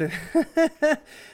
te,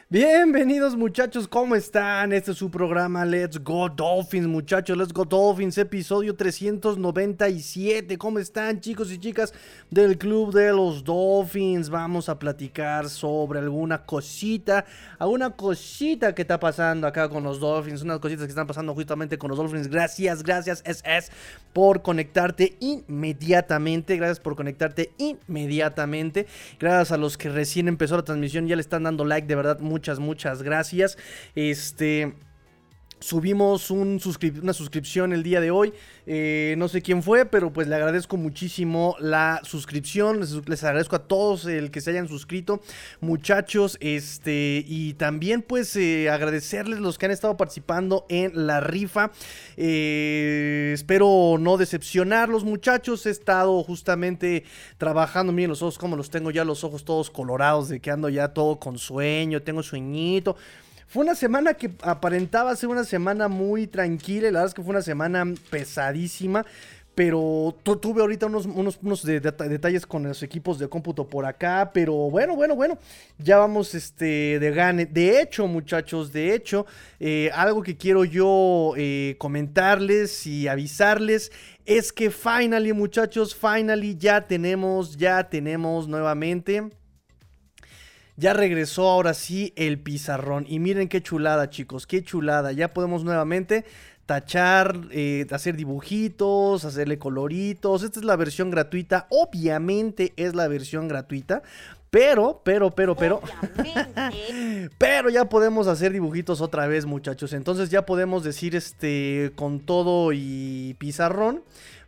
Bienvenidos muchachos, ¿cómo están? Este es su programa Let's Go Dolphins, muchachos, Let's Go Dolphins, episodio 397. ¿Cómo están chicos y chicas del Club de los Dolphins? Vamos a platicar sobre alguna cosita, alguna cosita que está pasando acá con los Dolphins, unas cositas que están pasando justamente con los Dolphins. Gracias, gracias SS por conectarte inmediatamente, gracias por conectarte inmediatamente. Gracias a los que recién empezó la transmisión, ya le están dando like, de verdad muchas, muchas gracias. Este... Subimos un una suscripción el día de hoy. Eh, no sé quién fue, pero pues le agradezco muchísimo la suscripción. Les, agradezco a todos el que se hayan suscrito, muchachos. Este, y también pues eh, agradecerles los que han estado participando en la rifa. Eh, espero no decepcionarlos, muchachos. He estado justamente trabajando. Miren los ojos, como los tengo ya, los ojos todos colorados, de que ando ya todo con sueño, tengo sueñito. Fue una semana que aparentaba ser una semana muy tranquila. La verdad es que fue una semana pesadísima. Pero tuve ahorita unos, unos, detalles con los equipos de cómputo por acá. Pero bueno, bueno, bueno. Ya vamos este, de gane. De hecho, muchachos, de hecho, eh, algo que quiero yo eh, comentarles y avisarles es que finally, muchachos, finally ya tenemos, ya tenemos nuevamente ya regresó ahora sí el pizarrón. Y miren qué chulada, chicos, qué chulada. Ya podemos nuevamente tachar, eh, hacer dibujitos, hacerle coloritos. Esta es la versión gratuita. Obviamente es la versión gratuita. Pero, pero, pero, pero. pero ya podemos hacer dibujitos otra vez, muchachos. Entonces ya podemos decir este con todo y pizarrón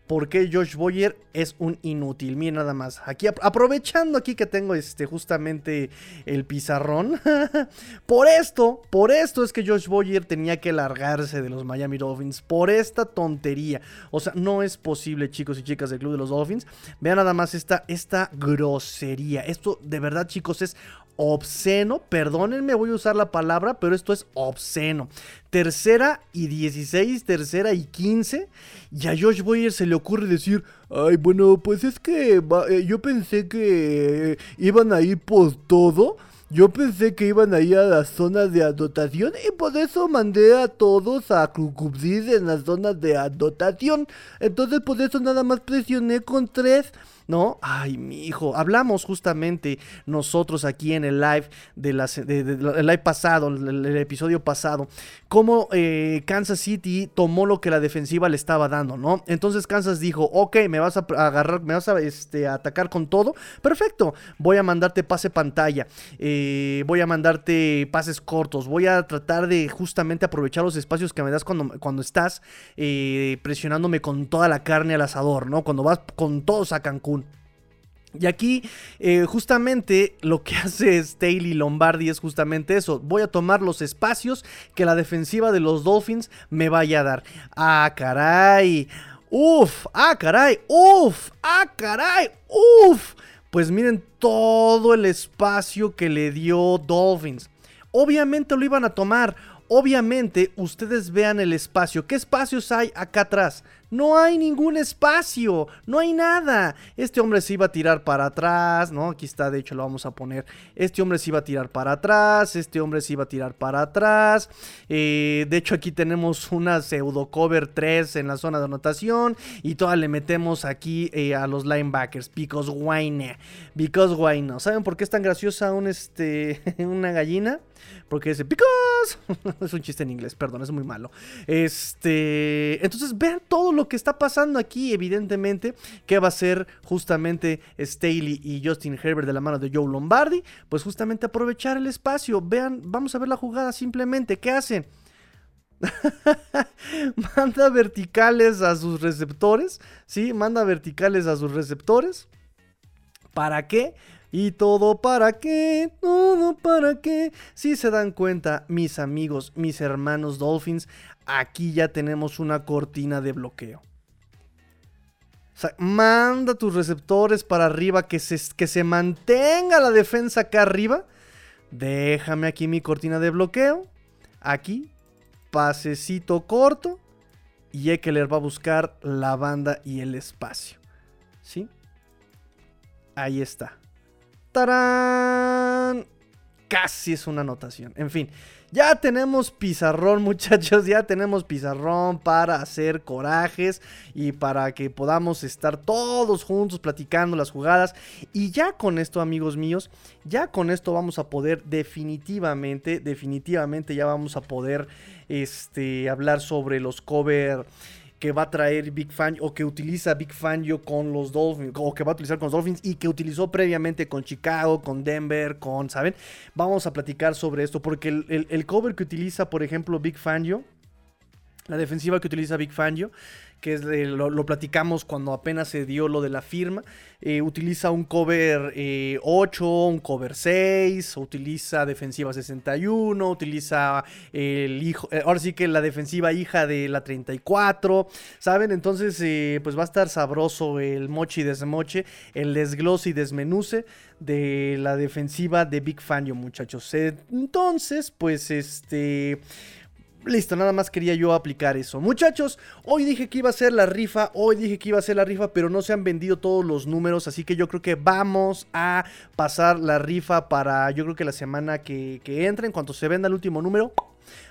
por qué Josh Boyer es un inútil. Miren nada más. Aquí aprovechando aquí que tengo este justamente el pizarrón. por esto, por esto es que Josh Boyer tenía que largarse de los Miami Dolphins por esta tontería. O sea, no es posible, chicos y chicas del club de los Dolphins. Vean nada más esta esta grosería. Esto de verdad, chicos, es obsceno. Perdónenme, voy a usar la palabra, pero esto es obsceno. Tercera y 16, tercera y 15. Y a Josh Boyer se le ocurre decir, ay, bueno, pues es que eh, yo pensé que iban a ir por todo. Yo pensé que iban a ir a las zonas de anotación y por eso mandé a todos a cubrir en las zonas de anotación. Entonces por eso nada más presioné con tres. ¿No? Ay, mi hijo, hablamos justamente nosotros aquí en el live de, la, live pasado, el, episodio pasado, cómo eh, Kansas City tomó lo que la defensiva le estaba dando, ¿no? Entonces Kansas dijo, ok, me vas a agarrar, me vas a este, atacar con todo, perfecto, voy a mandarte pase pantalla, eh, voy a mandarte pases cortos, voy a tratar de justamente aprovechar los espacios que me das cuando, cuando estás eh, presionándome con toda la carne al asador, ¿no? Cuando vas con todos a Cancún. Y aquí eh, justamente lo que hace Staley Lombardi es justamente eso. Voy a tomar los espacios que la defensiva de los Dolphins me vaya a dar. Ah, caray. Uf, ah, caray. Uf, ah, caray. Uf. Pues miren todo el espacio que le dio Dolphins. Obviamente lo iban a tomar. Obviamente ustedes vean el espacio. ¿Qué espacios hay acá atrás? No hay ningún espacio, no hay nada. Este hombre se iba a tirar para atrás, ¿no? Aquí está, de hecho lo vamos a poner. Este hombre se iba a tirar para atrás, este hombre se iba a tirar para atrás. Eh, de hecho aquí tenemos una pseudo cover 3 en la zona de anotación y toda le metemos aquí eh, a los linebackers. Because why Because why no. ¿Saben por qué es tan graciosa un, este, una gallina? Porque dice, because. es un chiste en inglés, perdón, es muy malo. Este, entonces vean todo lo que está pasando aquí, evidentemente, que va a ser justamente Staley y Justin Herbert de la mano de Joe Lombardi, pues justamente aprovechar el espacio. Vean, vamos a ver la jugada simplemente. ¿Qué hacen? manda verticales a sus receptores, ¿sí? Manda verticales a sus receptores. ¿Para qué? Y todo para qué, todo para qué. Si se dan cuenta, mis amigos, mis hermanos Dolphins, aquí ya tenemos una cortina de bloqueo. O sea, manda tus receptores para arriba, que se, que se mantenga la defensa acá arriba. Déjame aquí mi cortina de bloqueo. Aquí, pasecito corto. Y Eckler va a buscar la banda y el espacio. ¿Sí? Ahí está. ¡Tarán! casi es una anotación. En fin, ya tenemos pizarrón, muchachos. Ya tenemos pizarrón para hacer corajes y para que podamos estar todos juntos platicando las jugadas. Y ya con esto, amigos míos, ya con esto vamos a poder definitivamente, definitivamente ya vamos a poder este, hablar sobre los cover que va a traer Big Fan o que utiliza Big Fangio con los Dolphins o que va a utilizar con los Dolphins y que utilizó previamente con Chicago, con Denver, con, ¿saben? Vamos a platicar sobre esto porque el, cover que utiliza, por ejemplo, Big Fangio, la defensiva que utiliza Big Fangio, que es lo, platicamos cuando apenas se dio lo de la firma. Eh, utiliza un cover 8, eh, un cover 6, utiliza defensiva 61, utiliza el hijo, eh, ahora sí que la defensiva hija de la 34, ¿saben? Entonces, pues va a estar sabroso el mochi desmoche, el desglose y desmenuce de la defensiva de Big Fangio, muchachos. Entonces, pues este Listo, nada más quería yo aplicar eso. Muchachos, hoy dije que iba a ser la rifa, hoy dije que iba a ser la rifa, pero no se han vendido todos los números, así que yo creo que vamos a pasar la rifa para, yo creo que la semana que, que entre, en cuanto se venda el último número,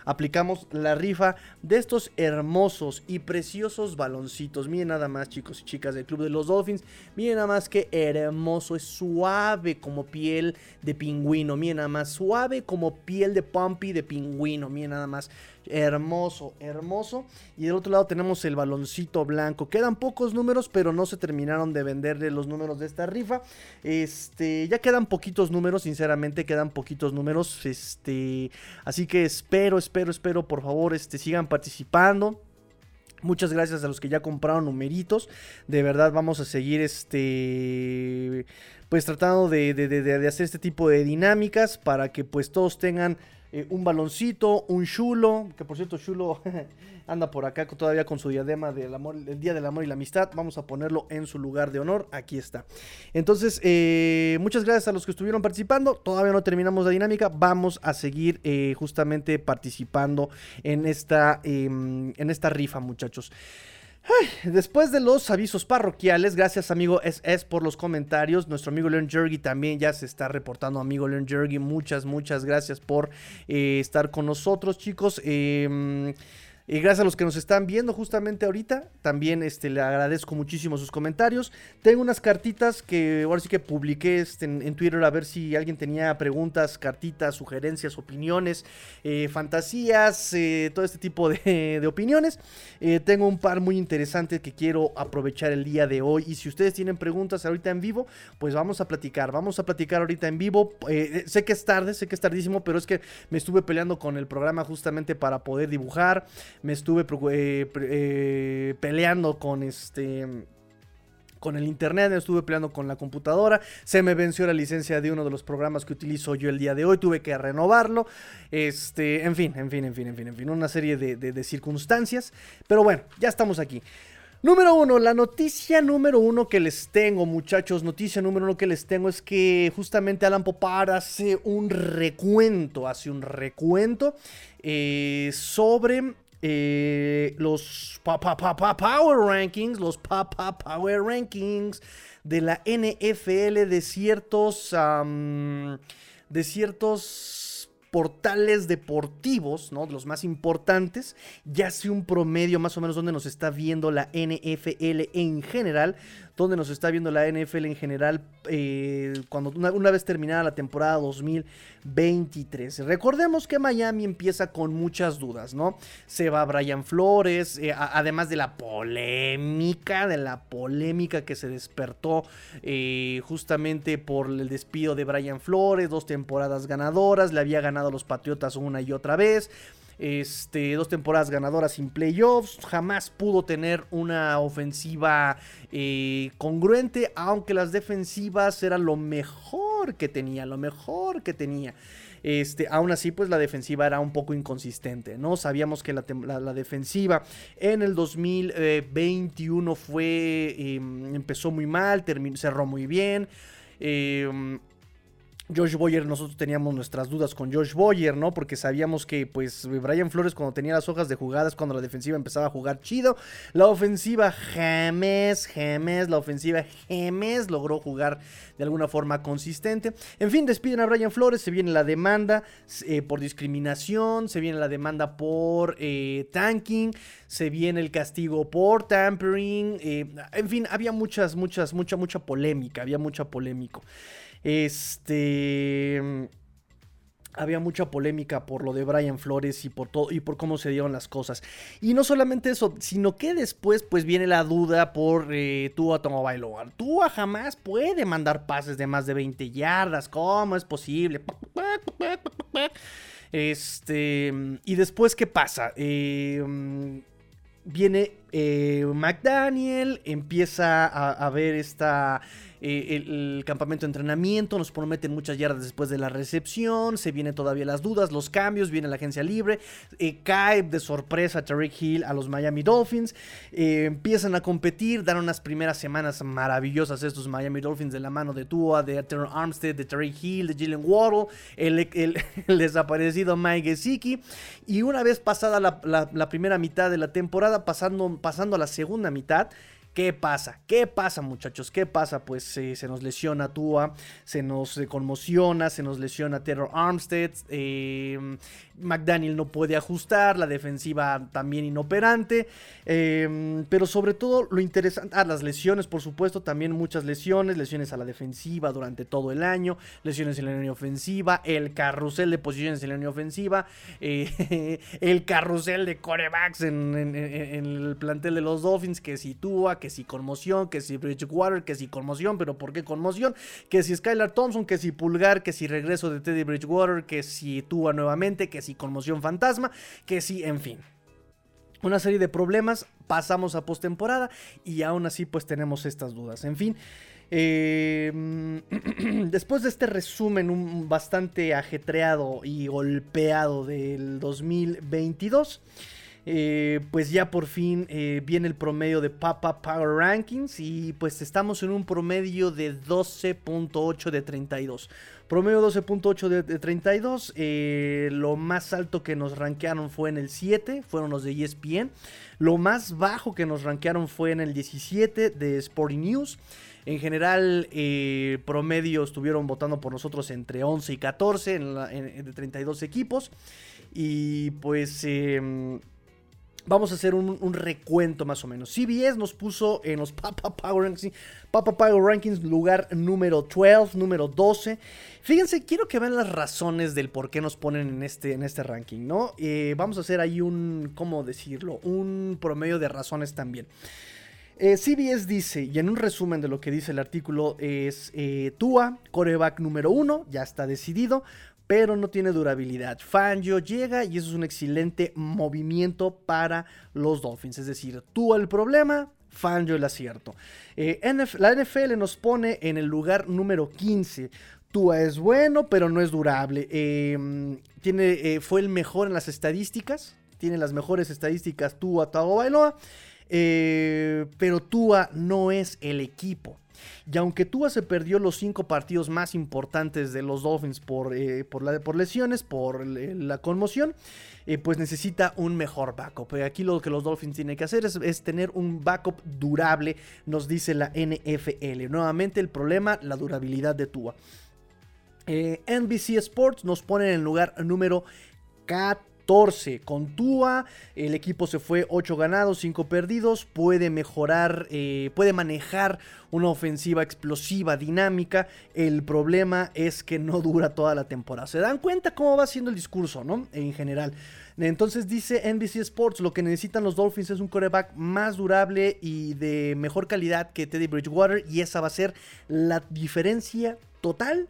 aplicamos la rifa de estos hermosos y preciosos baloncitos. Miren nada más, chicos y chicas del Club de los Dolphins. Miren nada más que hermoso, es suave como piel de pingüino. Miren nada más, suave como piel de pumpy de pingüino. Miren nada más. Hermoso, hermoso. Y del otro lado tenemos el baloncito blanco. Quedan pocos números, pero no se terminaron de venderle los números de esta rifa. Este, ya quedan poquitos números, sinceramente, quedan poquitos números. Este, así que espero, espero, espero, por favor, este, sigan participando. Muchas gracias a los que ya compraron numeritos. De verdad vamos a seguir este pues tratando de, de, hacer este tipo de dinámicas para que pues todos tengan eh, un baloncito, un chulo, que por cierto chulo anda por acá todavía con su diadema del amor, el Día del Amor y la Amistad. Vamos a ponerlo en su lugar de honor. Aquí está. Entonces, eh, muchas gracias a los que estuvieron participando. Todavía no terminamos la dinámica. Vamos a seguir eh, justamente participando en esta, em, en esta rifa, muchachos después de los avisos parroquiales, gracias amigo SS por los comentarios. Nuestro amigo Leon Jergy también ya se está reportando. Amigo Leon Jergy, muchas, muchas gracias por eh, estar con nosotros, chicos. Eh, y gracias a los que nos están viendo justamente ahorita. También este, le agradezco muchísimo sus comentarios. Tengo unas cartitas que ahora sí que publiqué este, en, Twitter a ver si alguien tenía preguntas, cartitas, sugerencias, opiniones, eh, fantasías, eh, todo este tipo de, opiniones. Eh, tengo un par muy interesantes que quiero aprovechar el día de hoy. Y si ustedes tienen preguntas ahorita en vivo, pues vamos a platicar. Vamos a platicar ahorita en vivo. sé que es tarde, sé que es tardísimo, pero es que me estuve peleando con el programa justamente para poder dibujar me estuve eh, eh, peleando con este con el internet, me estuve peleando con la computadora, se me venció la licencia de uno de los programas que utilizo yo el día de hoy, tuve que renovarlo, este, en fin, en fin, en fin, en fin, en fin, una serie de, de circunstancias, pero bueno, ya estamos aquí. Número uno, la noticia número uno que les tengo, muchachos, noticia número uno que les tengo es que justamente Alan Popar hace un recuento, hace un recuento eh, sobre eh, los Power Rankings, los Power Rankings de la NFL de ciertos, de ciertos portales deportivos, ¿no? Los más importantes, ya hace un promedio más o menos donde nos está viendo la NFL en general, donde nos está viendo la NFL en general eh, cuando una, vez terminada la temporada 2023. Recordemos que Miami empieza con muchas dudas, ¿no? Se va Brian Flores, eh, además de la polémica, de la polémica que se despertó eh, justamente por el despido de Brian Flores, dos temporadas ganadoras, le había ganado a los Patriotas una y otra vez. Este, dos temporadas ganadoras sin playoffs. Jamás pudo tener una ofensiva eh, congruente, aunque las defensivas eran lo mejor que tenía, lo mejor que tenía. Este, aún así, pues la defensiva era un poco inconsistente, ¿no? Sabíamos que la, defensiva en el 2021 fue, em, empezó muy mal, cerró muy bien. Em, Josh Boyer, nosotros teníamos nuestras dudas con Josh Boyer, ¿no? Porque sabíamos que, pues, Brian Flores cuando tenía las hojas de jugadas, cuando la defensiva empezaba a jugar chido, la ofensiva jamás, jamás, la ofensiva jamás logró jugar de alguna forma consistente. En fin, despiden a Brian Flores, se viene la demanda eh, por discriminación, se viene la demanda por eh, tanking, se viene el castigo por tampering, eh, en fin, había muchas, muchas, mucha, mucha polémica, había mucha polémica. Este había mucha polémica por lo de Brian Flores y por todo y por cómo se dieron las cosas. Y no solamente eso, sino que después pues viene la duda por eh, Tua Tagovailoa. Tua jamás puede mandar pases de más de 20 yardas, ¿cómo es posible? Este, y después ¿qué pasa? Eh, viene eh, McDaniel, empieza a ver esta eh, el, campamento de entrenamiento, nos prometen muchas yardas después de la recepción, se vienen todavía las dudas, los cambios, viene la agencia libre, eh, cae de sorpresa Tariq Hill a los Miami Dolphins, eh, empiezan a competir, dan unas primeras semanas maravillosas estos Miami Dolphins de la mano de Tua, de Terrell Armstead, de Tariq Hill, de Jalen Waddle, el, desaparecido Mike Gesicki, y una vez pasada la, primera mitad de la temporada, pasando, pasando a la segunda mitad, ¿Qué pasa? ¿Qué pasa, muchachos? ¿Qué pasa? Pues eh, se nos lesiona Tua, se nos eh, conmociona, se nos lesiona Terror Armstead, eh, McDaniel no puede ajustar, la defensiva también inoperante, pero sobre todo lo interesante, ah, las lesiones, por supuesto, también muchas lesiones, lesiones a la defensiva durante todo el año, lesiones en la línea ofensiva, el carrusel de posiciones en la línea ofensiva, el carrusel de corebacks en, el plantel de los Dolphins que sitúa, que que si conmoción, que si Bridgewater, que si conmoción, pero ¿por qué conmoción? Que si Skylar Thompson, que si Pulgar, que si regreso de Teddy Bridgewater, que si Tua nuevamente, que si conmoción fantasma, que si, en fin. Una serie de problemas, pasamos a postemporada y aún así pues tenemos estas dudas. En fin, eh, después de este resumen bastante ajetreado y golpeado del 2022, eh, pues ya por fin eh, viene el promedio de Papa Power Rankings y pues estamos en un promedio de 12.8 de 32. Promedio 12.8 de, 32. Eh, lo más alto que nos rankearon fue en el 7, fueron los de ESPN. Lo más bajo que nos rankearon fue en el 17 de Sporting News. En general, promedio estuvieron votando por nosotros entre 11 y 14 en, de 32 equipos. Y pues em, Vamos a hacer un, recuento más o menos. CBS nos puso en los Papa Power Rankings, Papa Power Rankings lugar número 12, número 12. Fíjense, quiero que vean las razones del por qué nos ponen en este, en este ranking, ¿no? Eh, vamos a hacer ahí un, ¿cómo decirlo? Un promedio de razones también. Eh, CBS dice, y en un resumen de lo que dice el artículo, es eh, Tua, coreback número 1, ya está decidido pero no tiene durabilidad. Fangio llega y eso es un excelente movimiento para los Dolphins. Es decir, tú el problema, Fangio el acierto. Eh, la NFL nos pone en el lugar número 15. Tua es bueno, pero no es durable. Em, tiene, eh, fue el mejor en las estadísticas. Tiene las mejores estadísticas Tua Tagovailoa. Eh, pero Tua no es el equipo. Y aunque Tua se perdió los cinco partidos más importantes de los Dolphins por, eh, por, lesiones, por la conmoción, eh, pues necesita un mejor backup. Aquí lo que los Dolphins tienen que hacer es, tener un backup durable, nos dice la NFL. Nuevamente el problema, la durabilidad de Tua. Eh, NBC Sports nos pone en el lugar número 14 14 con Tua. El equipo se fue 8 ganados, 5 perdidos. Puede mejorar, eh, puede manejar una ofensiva explosiva, dinámica. El problema es que no dura toda la temporada. ¿Se dan cuenta cómo va siendo el discurso, no? En general. Entonces dice NBC Sports, lo que necesitan los Dolphins es un quarterback más durable y de mejor calidad que Teddy Bridgewater y esa va a ser la diferencia total.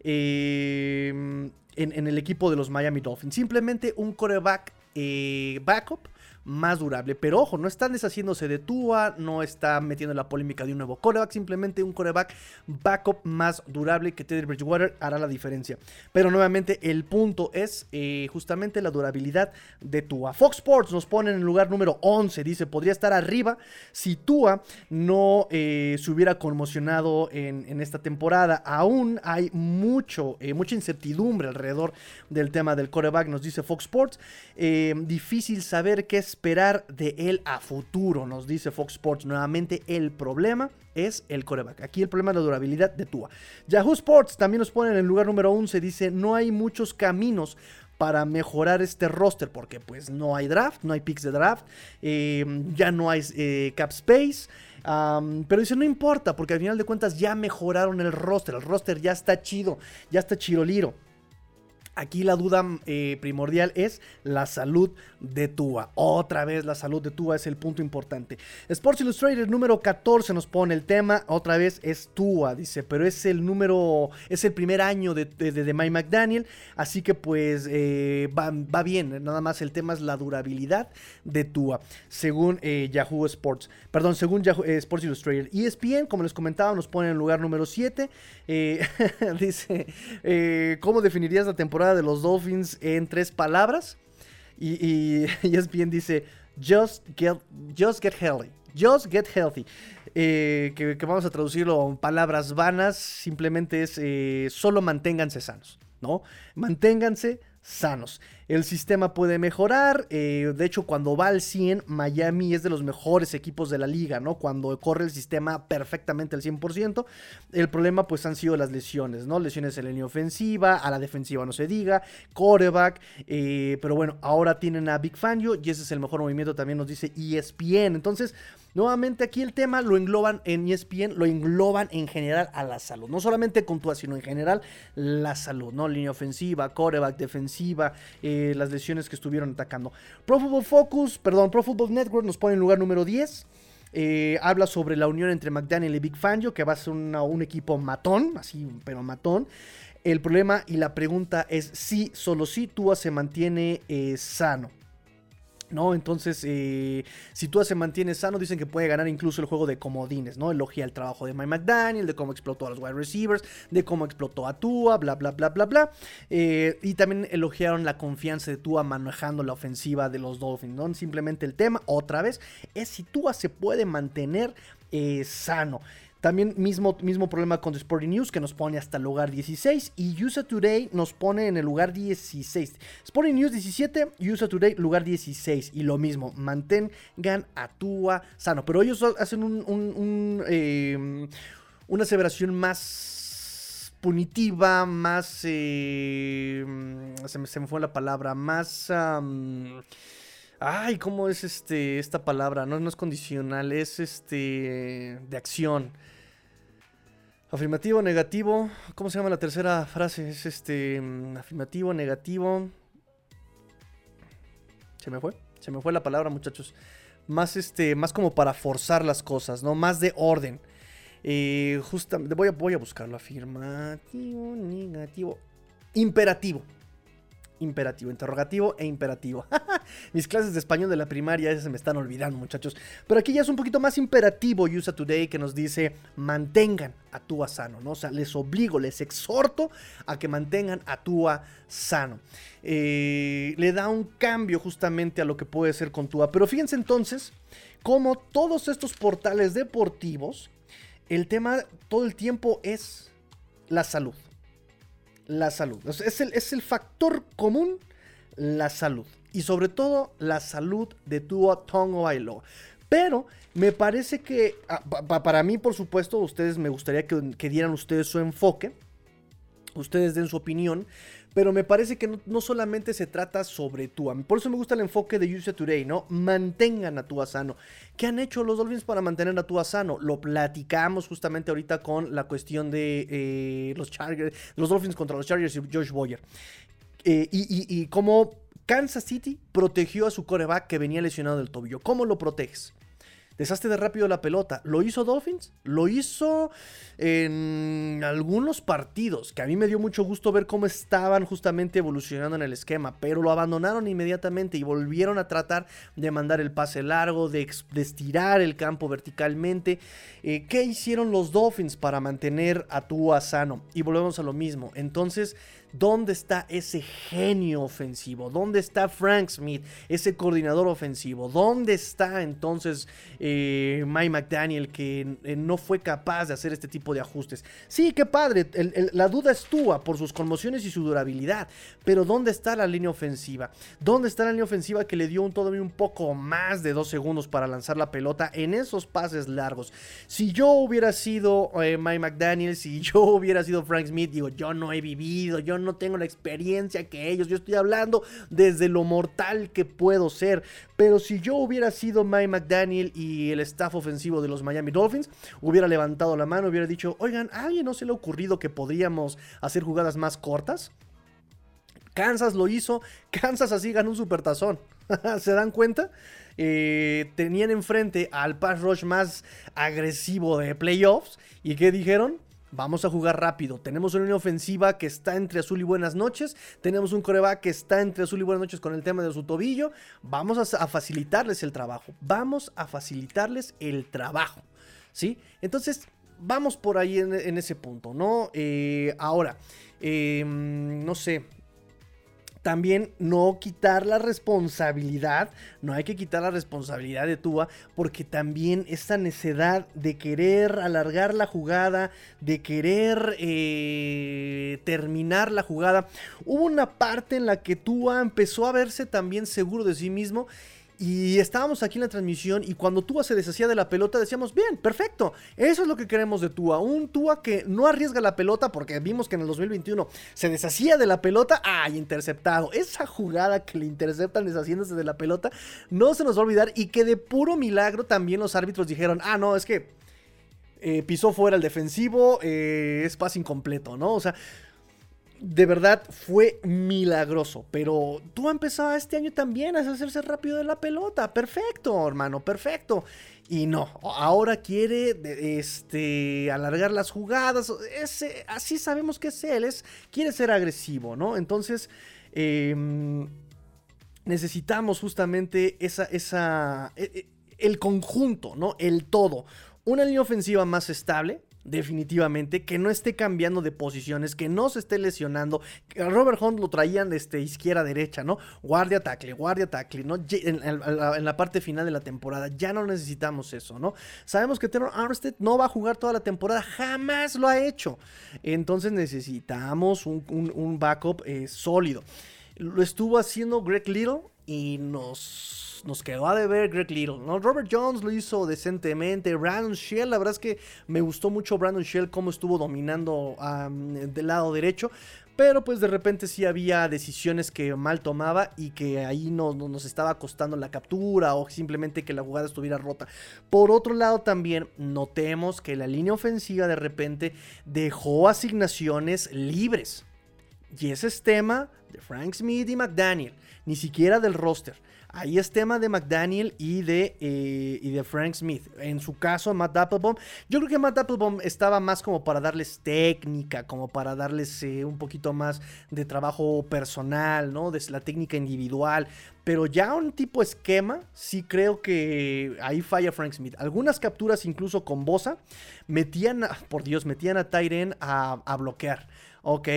Eh, en, el equipo de los Miami Dolphins. Simplemente un coreback eh, backup más durable. Pero ojo, no están deshaciéndose de Tua, no está metiendo la polémica de un nuevo coreback, simplemente un coreback backup más durable que Teddy Bridgewater hará la diferencia. Pero nuevamente el punto es eh, justamente la durabilidad de Tua. Fox Sports nos pone en el lugar número 11, dice, podría estar arriba si Tua no eh, se hubiera conmocionado en, esta temporada. Aún hay mucho, eh, mucha incertidumbre alrededor del tema del coreback, nos dice Fox Sports. difícil saber qué esperar de él a futuro, nos dice Fox Sports. Nuevamente el problema es el coreback. Aquí el problema es la durabilidad de Tua. Yahoo Sports también nos pone en el lugar número 11. Dice, no hay muchos caminos para mejorar este roster porque pues no hay draft, no hay picks de draft, em, ya no hay eh, cap space. pero dice, no importa, porque al final de cuentas ya mejoraron el roster. El roster ya está chido, ya está chiroliro. Aquí la duda eh, primordial es la salud de Tua. Otra vez la salud de Tua es el punto importante. Sports Illustrated número 14 nos pone el tema. Otra vez es Tua, dice, pero es el número, es el primer año de, de, Mike McDaniel. Así que pues eh, va, bien. Nada más el tema es la durabilidad de Tua. Según eh, Yahoo Sports. Perdón, según Yahoo, Sports Illustrated. ESPN, como les comentaba, nos pone en lugar número 7. dice, ¿cómo definirías la temporada? De los Dolphins en tres palabras. Y, y ESPN dice, just get, just get healthy. Just get healthy. Eh, que, vamos a traducirlo en palabras vanas. Simplemente es eh, solo manténganse sanos. ¿no? Manténganse sanos. El sistema puede mejorar. Eh, de hecho, cuando va al 100, Miami es de los mejores equipos de la liga, ¿no? Cuando corre el sistema perfectamente al 100%. El problema, pues, han sido las lesiones, ¿no? Lesiones en la línea ofensiva, a la defensiva no se diga, coreback. Eh, pero bueno, ahora tienen a Big Fangio y ese es el mejor movimiento, también nos dice ESPN. Entonces, nuevamente aquí el tema lo engloban en ESPN, lo engloban en general a la salud. No solamente con tu, sino en general la salud, ¿no? Línea ofensiva, coreback, defensiva. Eh, las lesiones que estuvieron atacando. Pro Football Focus, perdón, Pro Football Network nos pone en lugar número 10. Eh, habla sobre la unión entre McDaniel y Big Fangio, que va a ser un equipo matón, así, pero matón. El problema y la pregunta es si, solo si Tua se mantiene eh, sano. ¿No? Entonces, eh, si Tua se mantiene sano, dicen que puede ganar incluso el juego de comodines, ¿no? Elogia el trabajo de Mike McDaniel, de cómo explotó a los wide receivers, de cómo explotó a Tua, bla, bla, bla, bla, bla. Eh, y también elogiaron la confianza de Tua manejando la ofensiva de los Dolphins, ¿no? Simplemente el tema, otra vez, es si Tua se puede mantener eh, sano. También mismo, mismo problema con The Sporting News que nos pone hasta el lugar 16 y USA Today nos pone en el lugar 16. Sporting News 17, USA Today lugar 16 y lo mismo, mantengan a Tua sano. Pero ellos hacen un, em, una aseveración más punitiva, más... Em, se, me, se, me, fue la palabra, más... Ay, ¿cómo es este esta palabra? No, no es condicional, es este de acción. Afirmativo, negativo. ¿Cómo se llama la tercera frase? Es este. Mm, afirmativo, negativo. Se me fue. Se me fue la palabra, muchachos. Más este. Más como para forzar las cosas, ¿no? Más de orden. Eh, justamente. Voy a, voy a buscarlo. Afirmativo, negativo. Imperativo imperativo, interrogativo e imperativo. Mis clases de español de la primaria se me están olvidando, muchachos. Pero aquí ya es un poquito más imperativo USA Today que nos dice mantengan a Tua sano, ¿no? O sea, les obligo, les exhorto a que mantengan a Tua sano. Eh, le da un cambio justamente a lo que puede ser con Tua. Pero fíjense entonces cómo todos estos portales deportivos, el tema todo el tiempo es la salud la salud. Es el, es el factor común, la salud. Y sobre todo la salud de Tua Tongo Bailoa. Pero me parece que, ah, para mí, por supuesto, ustedes me gustaría que, que dieran ustedes su enfoque. Ustedes den su opinión. Pero me parece que no, solamente se trata sobre Tua. Por eso me gusta el enfoque de USA Today, ¿no? Mantengan a Tua sano. ¿Qué han hecho los Dolphins para mantener a Tua sano? Lo platicamos justamente ahorita con la cuestión de eh, los Chargers, los Dolphins contra los Chargers y Josh Boyer. Eh, y, y cómo Kansas City protegió a su coreback que venía lesionado del tobillo. ¿Cómo lo proteges? Deshazte de rápido la pelota. ¿Lo hizo Dolphins? Lo hizo en algunos partidos, que a mí me dio mucho gusto ver cómo estaban justamente evolucionando en el esquema, pero lo abandonaron inmediatamente y volvieron a tratar de mandar el pase largo, de, estirar el campo verticalmente. Eh, ¿Qué hicieron los Dolphins para mantener a Tua sano? Y volvemos a lo mismo. Entonces, ¿Dónde está ese genio ofensivo? ¿Dónde está Frank Smith, ese coordinador ofensivo? ¿Dónde está entonces eh, Mike McDaniel que eh, no fue capaz de hacer este tipo de ajustes? Sí, qué padre, la duda es tuya por sus conmociones y su durabilidad, pero ¿dónde está la línea ofensiva? ¿Dónde está la línea ofensiva que le dio un todavía un poco más de dos segundos para lanzar la pelota en esos pases largos? Si yo hubiera sido eh, Mike McDaniel, si yo hubiera sido Frank Smith, digo, yo no he vivido, yo no no tengo la experiencia que ellos. Yo estoy hablando desde lo mortal que puedo ser. Pero si yo hubiera sido Mike McDaniel y el staff ofensivo de los Miami Dolphins, hubiera levantado la mano, hubiera dicho, oigan, ¿a alguien no se le ha ocurrido que podríamos hacer jugadas más cortas? Kansas lo hizo, Kansas así ganó un supertazón. ¿Se dan cuenta? Eh, tenían enfrente al pass rush más agresivo de playoffs. ¿Y qué dijeron? Vamos a jugar rápido. Tenemos una línea ofensiva que está entre azul y buenas noches. Tenemos un coreback que está entre azul y buenas noches con el tema de su tobillo. Vamos a, facilitarles el trabajo. Vamos a facilitarles el trabajo. ¿Sí? Entonces, vamos por ahí en, ese punto, ¿no? Eh, ahora, em, no sé también no quitar la responsabilidad, no hay que quitar la responsabilidad de Tua, porque también esta necedad de querer alargar la jugada, de querer eh, terminar la jugada, hubo una parte en la que Tua empezó a verse también seguro de sí mismo y estábamos aquí en la transmisión y cuando Tua se deshacía de la pelota decíamos, bien, perfecto, eso es lo que queremos de Tua. Un Tua que no arriesga la pelota porque vimos que en el 2021 se deshacía de la pelota, ¡ay, interceptado! Esa jugada que le interceptan deshaciéndose de la pelota no se nos va a olvidar y que de puro milagro también los árbitros dijeron, ah, no, es que eh, pisó fuera el defensivo, eh, es pase incompleto, ¿no? O sea, de verdad fue milagroso. Pero tú empezado este año también a hacerse rápido de la pelota. Perfecto, hermano, perfecto. Y no, ahora quiere este, alargar las jugadas. Así sabemos que es él, es, quiere ser agresivo, ¿no? Entonces, em, necesitamos justamente esa, esa, e, e, el conjunto, ¿no? El todo. Una línea ofensiva más estable, definitivamente, que no esté cambiando de posiciones, que no se esté lesionando. A Robert Hunt lo traían este, izquierda derecha, ¿no? Guardia tackle, guardia tackle, ¿no? En, la parte final de la temporada. Ya no necesitamos eso, ¿no? Sabemos que Taylor Armstead no va a jugar toda la temporada, jamás lo ha hecho. Entonces necesitamos un, backup eh, sólido. Lo estuvo haciendo Greg Little y nos nos quedó a deber Greg Little, ¿no? Robert Jones lo hizo decentemente, Brandon Shell, la verdad es que me gustó mucho Brandon Shell cómo estuvo dominando del lado derecho, pero pues de repente sí había decisiones que mal tomaba y que ahí no, nos estaba costando la captura o simplemente que la jugada estuviera rota. Por otro lado también notemos que la línea ofensiva de repente dejó asignaciones libres. Y ese es tema de Frank Smith y McDaniel, ni siquiera del roster. Ahí es tema de McDaniel y de, eh, y de Frank Smith. En su caso, Matt Applebaum. Yo creo que Matt Applebaum estaba más como para darles técnica, como para darles eh, un poquito más de trabajo personal, ¿no? De la técnica individual. Pero ya un tipo esquema, sí creo que ahí falla Frank Smith. Algunas capturas, incluso con Bosa, metían, por Dios, metían a Tyren a, a bloquear. Ok,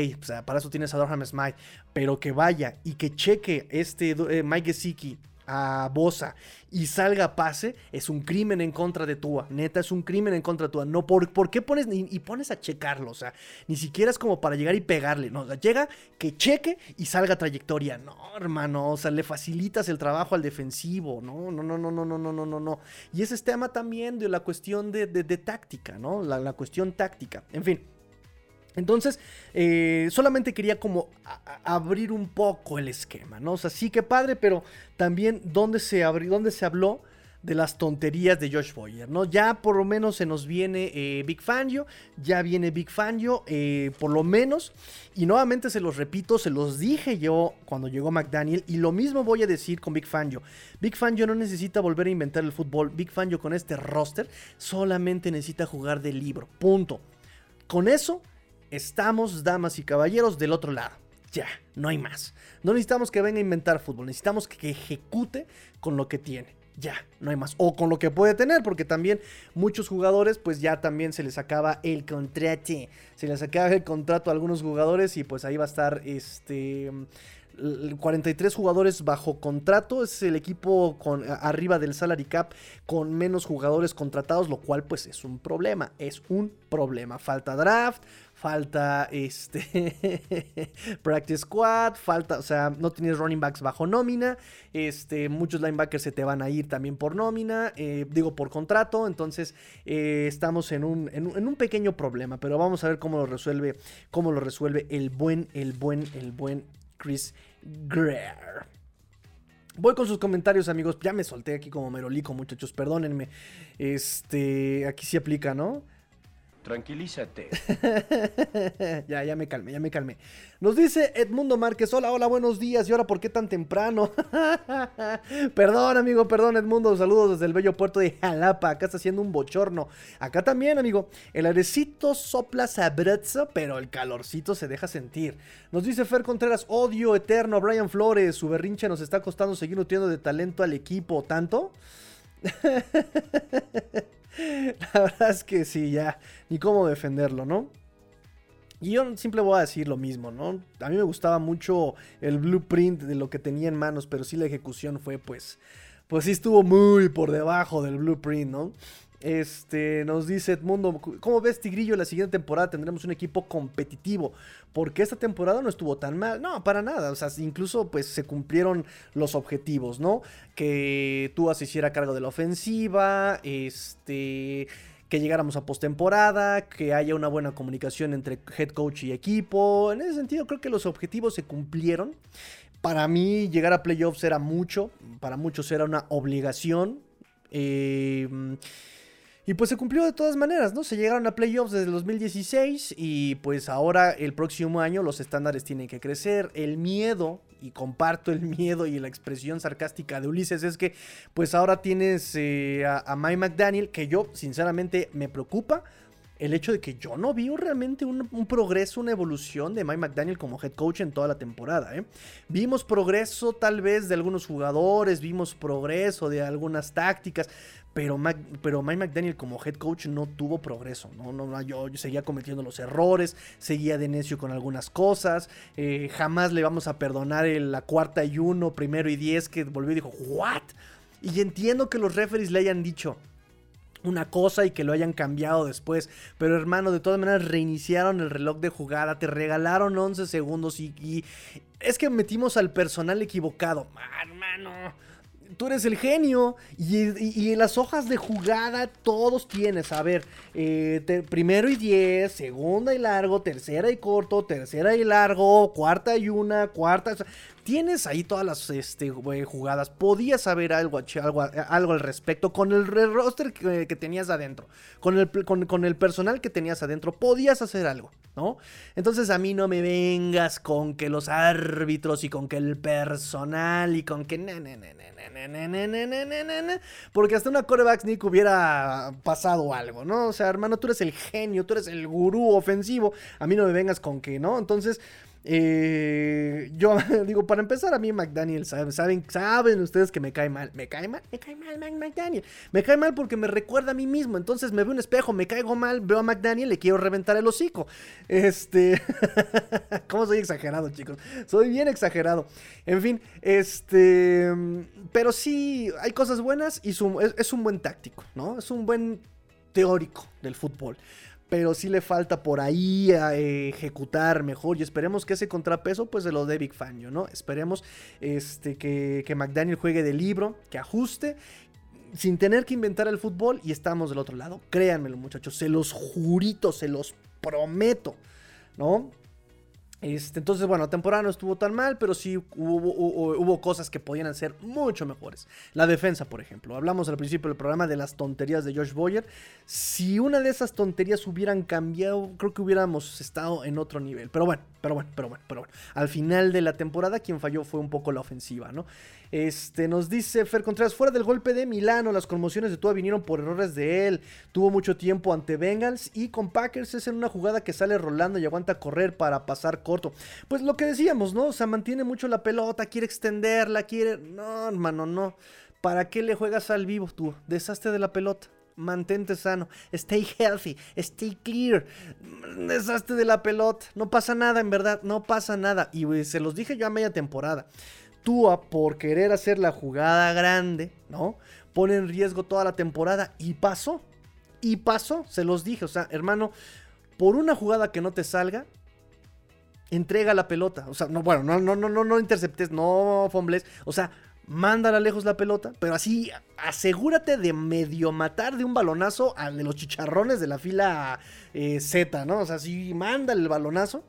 para eso tienes a Dorham Smite. Pero que vaya y que cheque este eh, Mike Gesicki a Bosa y salga pase, es un crimen en contra de Tua. Neta, es un crimen en contra de Tua. No, ¿por, ¿por qué pones y, pones a checarlo? O sea, ni siquiera es como para llegar y pegarle. No, llega, que cheque y salga trayectoria. No, hermano, o sea, le facilitas el trabajo al defensivo. No, no, no, no, no, no, no, no, no. Y ese es tema también de la cuestión de, táctica, ¿no? La, la cuestión táctica. En fin. Entonces, eh, solamente quería como abrir un poco el esquema, ¿no? O sea, sí que padre, pero también donde se, donde se habló de las tonterías de Josh Boyer, ¿no? Ya por lo menos se nos viene eh, Big Fangio, ya viene Big Fangio, eh, por lo menos, y nuevamente se los repito, se los dije yo cuando llegó McDaniel, y lo mismo voy a decir con Big Fangio. Big Fangio no necesita volver a inventar el fútbol, Big Fangio con este roster solamente necesita jugar de libro, punto. Con eso estamos, damas y caballeros, del otro lado. Ya, no hay más. No necesitamos que venga a inventar fútbol, necesitamos que ejecute con lo que tiene ya, no hay más. O con lo que puede tener, porque también muchos jugadores, pues ya también se les acaba el contrato. Se les acaba el contrato a algunos jugadores y pues ahí va a estar este... 43 jugadores bajo contrato, es el equipo con, arriba del salary cap con menos jugadores contratados, lo cual pues es un problema, es un problema. Falta draft, falta este practice squad, falta, o sea, no tienes running backs bajo nómina, este, muchos linebackers se te van a ir también por nómina, eh, digo por contrato, entonces eh, estamos en un, en, un, pequeño problema, pero vamos a ver cómo lo resuelve, cómo lo resuelve el buen, el buen, el buen Chris Greer. Voy con sus comentarios, amigos. Ya me solté aquí como merolico, muchachos. Perdónenme. Este, aquí sí aplica, ¿no? Tranquilízate. ya, ya me calmé, ya me calmé. Nos dice Edmundo Márquez, hola, hola, buenos días. ¿Y ahora por qué tan temprano? perdón, amigo, perdón, Edmundo. Saludos desde el bello puerto de Jalapa. Acá está haciendo un bochorno. Acá también, amigo. El airecito sopla sabroso, pero el calorcito se deja sentir. Nos dice Fer Contreras, odio eterno a Brian Flores. Su berrinche nos está costando seguir nutriendo de talento al equipo. ¿Tanto? La verdad es que sí, ya, ni cómo defenderlo, ¿no? Y yo siempre voy a decir lo mismo, ¿no? A mí me gustaba mucho el blueprint de lo que tenía en manos, pero sí la ejecución fue pues, pues sí estuvo muy por debajo del blueprint, ¿no? Este, nos dice Edmundo, ¿cómo ves Tigrillo? La siguiente temporada tendremos un equipo competitivo. Porque esta temporada no estuvo tan mal. No, para nada. O sea, incluso pues se cumplieron los objetivos, ¿no? Que Tua se hiciera cargo de la ofensiva. Este. Que llegáramos a postemporada. Que haya una buena comunicación entre head coach y equipo. En ese sentido, creo que los objetivos se cumplieron. Para mí, llegar a playoffs era mucho. Para muchos era una obligación. Eh y pues se cumplió de todas maneras, ¿no? Se llegaron a playoffs desde el 2016 y pues ahora el próximo año los estándares tienen que crecer. El miedo, y comparto el miedo y la expresión sarcástica de Ulises, es que pues ahora tienes eh, a, Mike McDaniel, que yo sinceramente me preocupa el hecho de que yo no vi realmente un, progreso, una evolución de Mike McDaniel como head coach en toda la temporada. ¿eh? Vimos progreso tal vez de algunos jugadores, vimos progreso de algunas tácticas, pero, pero Mike McDaniel como head coach no tuvo progreso. No, no, yo, seguía cometiendo los errores, seguía de necio con algunas cosas. Eh, jamás le vamos a perdonar la cuarta y uno, primero y diez que volvió y dijo, ¿what? Y entiendo que los referees le hayan dicho una cosa y que lo hayan cambiado después. Pero hermano, de todas maneras reiniciaron el reloj de jugada, te regalaron 11 segundos y, y es que metimos al personal equivocado. Hermano tú eres el genio. Y, en las hojas de jugada todos tienes. A ver, eh, primero y diez, segunda y largo, tercera y corto, tercera y largo, cuarta y una, cuarta. Tienes ahí todas las este, jugadas. Podías saber algo, algo, algo al respecto con el roster que, tenías adentro. Con el, con, el personal que tenías adentro. Podías hacer algo, ¿no? Entonces a mí no me vengas con que los árbitros y con que el personal y con que... Porque hasta una coreback sneak hubiera pasado algo, ¿no? O sea, hermano, tú eres el genio, tú eres el gurú ofensivo. A mí no me vengas con que, ¿no? Entonces... Eh, yo digo, para empezar, a mí McDaniel, saben, saben, ustedes que me cae mal. Me cae mal, me cae mal McDaniel. Me cae mal porque me recuerda a mí mismo. Entonces me veo un espejo, me caigo mal, veo a McDaniel, le quiero reventar el hocico. Este. ¿Cómo soy exagerado, chicos? Soy bien exagerado. En fin, este. Pero sí, hay cosas buenas y es un buen táctico, ¿no? Es un buen teórico del fútbol pero sí le falta por ahí eh, ejecutar mejor y esperemos que ese contrapeso pues se lo dé Big Fangio, ¿no? Esperemos este, que, que McDaniel juegue de libro, que ajuste sin tener que inventar el fútbol y estamos del otro lado. Créanmelo muchachos, se los jurito, se los prometo, ¿no? Este, entonces, bueno, la temporada no estuvo tan mal, pero sí hubo, cosas que podían ser mucho mejores. La defensa, por ejemplo. Hablamos al principio del programa de las tonterías de Josh Boyer. Si una de esas tonterías hubieran cambiado, creo que hubiéramos estado en otro nivel. Pero bueno, pero bueno, pero bueno, pero bueno. Al final de la temporada, quien falló fue un poco la ofensiva, ¿no? Este, nos dice Fer Contreras, fuera del golpe de Milano, las conmociones de Tua vinieron por errores de él. Tuvo mucho tiempo ante Bengals y con Packers es en una jugada que sale rolando y aguanta correr para pasar corto. Pues lo que decíamos, ¿no? O sea, mantiene mucho la pelota, quiere extenderla, quiere... No, hermano, no. ¿Para qué le juegas al vivo tú? Deshazte de la pelota mantente sano, stay healthy, stay clear, deshazte de la pelota, no pasa nada, en verdad, no pasa nada. Y se los dije yo a media temporada. Tua, por querer hacer la jugada grande, ¿no? Pone en riesgo toda la temporada y pasó. Y pasó, se los dije. O sea, hermano, por una jugada que no te salga, entrega la pelota. O sea, no, bueno, no, no, no, no, no interceptes, no fumbles. O sea, mándala lejos la pelota, pero así asegúrate de medio matar de un balonazo al de los chicharrones de la fila eh, Z, ¿no? O sea, así manda el balonazo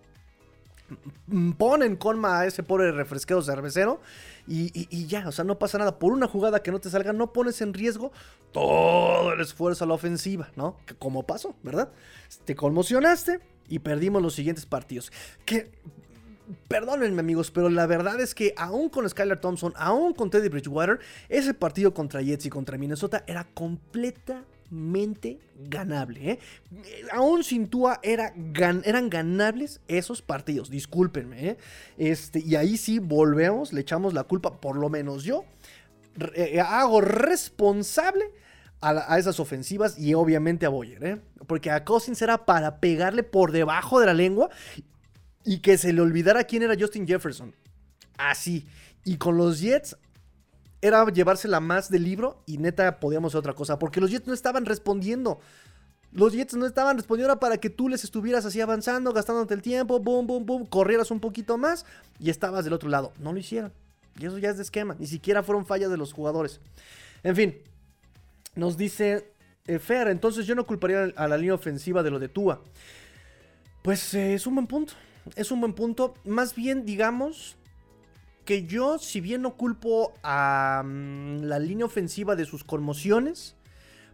ponen colma a ese pobre refresquero cervecero y, ya, o sea, no pasa nada. Por una jugada que no te salga, no pones en riesgo todo el esfuerzo a la ofensiva, ¿no? Como pasó, ¿verdad? Te conmocionaste y perdimos los siguientes partidos. Que, perdónenme amigos, pero la verdad es que aún con Skylar Thompson, aún con Teddy Bridgewater, ese partido contra Jets y contra Minnesota era completa mente ganable. ¿eh? Aún sin Tua era eran ganables esos partidos, discúlpenme. ¿eh? Este, y ahí sí volvemos, le echamos la culpa, por lo menos yo, eh, hago responsable a, esas ofensivas y obviamente a Boyer. ¿eh? Porque a Cousins era para pegarle por debajo de la lengua y que se le olvidara quién era Justin Jefferson. Así. Y con los Jets era llevársela más del libro y neta podíamos hacer otra cosa. Porque los Jets no estaban respondiendo. Los Jets no estaban respondiendo para que tú les estuvieras así avanzando, gastándote el tiempo, boom, boom, boom, corrieras un poquito más y estabas del otro lado. No lo hicieron. Y eso ya es de esquema. Ni siquiera fueron fallas de los jugadores. En fin, nos dice eh, Fer, entonces yo no culparía a la línea ofensiva de lo de Tua. Pues eh, es un buen punto. Es un buen punto. Más bien, digamos, que yo, si bien no culpo a mm, la línea ofensiva de sus conmociones,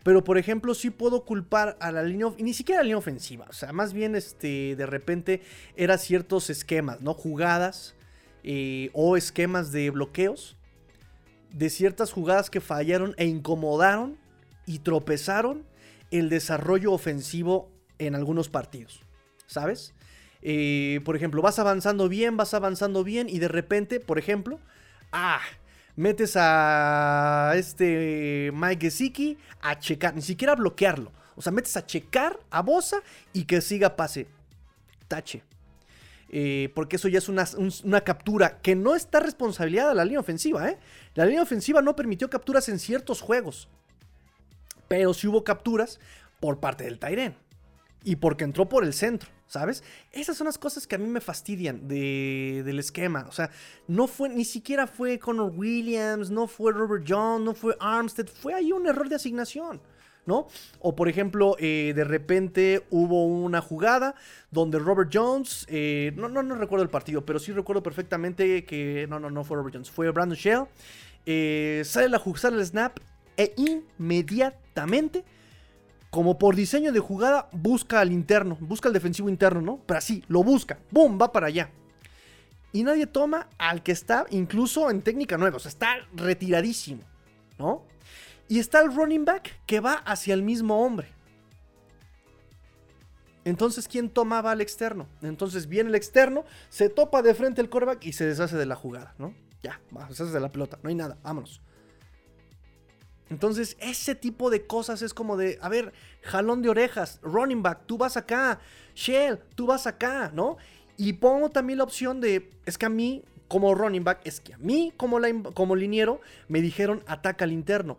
pero por ejemplo sí puedo culpar a la línea, ni siquiera a la línea ofensiva, o sea, más bien este, de repente era ciertos esquemas, ¿no? Jugadas eh, o esquemas de bloqueos de ciertas jugadas que fallaron e incomodaron y tropezaron el desarrollo ofensivo en algunos partidos, ¿sabes? Eh, por ejemplo, vas avanzando bien, vas avanzando bien y de repente, por ejemplo, ah, metes a este Mike Gesicki a checar, ni siquiera a bloquearlo. O sea, metes a checar a Bosa y que siga pase. Tache. Eh, porque eso ya es una, captura que no está responsabilidad de la línea ofensiva. ¿eh? La línea ofensiva no permitió capturas en ciertos juegos. Pero sí hubo capturas por parte del Tyren. Y porque entró por el centro. ¿sabes? Esas son las cosas que a mí me fastidian del esquema. O sea, no fue, ni siquiera fue Connor Williams, no fue Robert John, no fue Armstead, fue ahí un error de asignación. ¿no? O por ejemplo, eh, de repente hubo una jugada donde Robert Jones, eh, no, no, no recuerdo el partido, pero sí recuerdo perfectamente que, no, no, no fue Robert Jones, fue Brandon Shell, eh, sale la sale el snap e inmediatamente como por diseño de jugada, busca al interno, busca al defensivo interno, ¿no? Pero así, lo busca, ¡boom! Va para allá. Y nadie toma al que está incluso en técnica nueva, o sea, está retiradísimo, ¿no? Y está el running back que va hacia el mismo hombre. Entonces, ¿quién tomaba al externo? Entonces viene el externo, se topa de frente el coreback y se deshace de la jugada, ¿no? Ya, se deshace de la pelota, no hay nada, vámonos. Entonces, ese tipo de cosas es como de, a ver, jalón de orejas, running back, tú vas acá, Shell, tú vas acá, ¿no? Y pongo también la opción de, es que a mí, como running back, es que a mí, como, como liniero, me dijeron ataca al interno.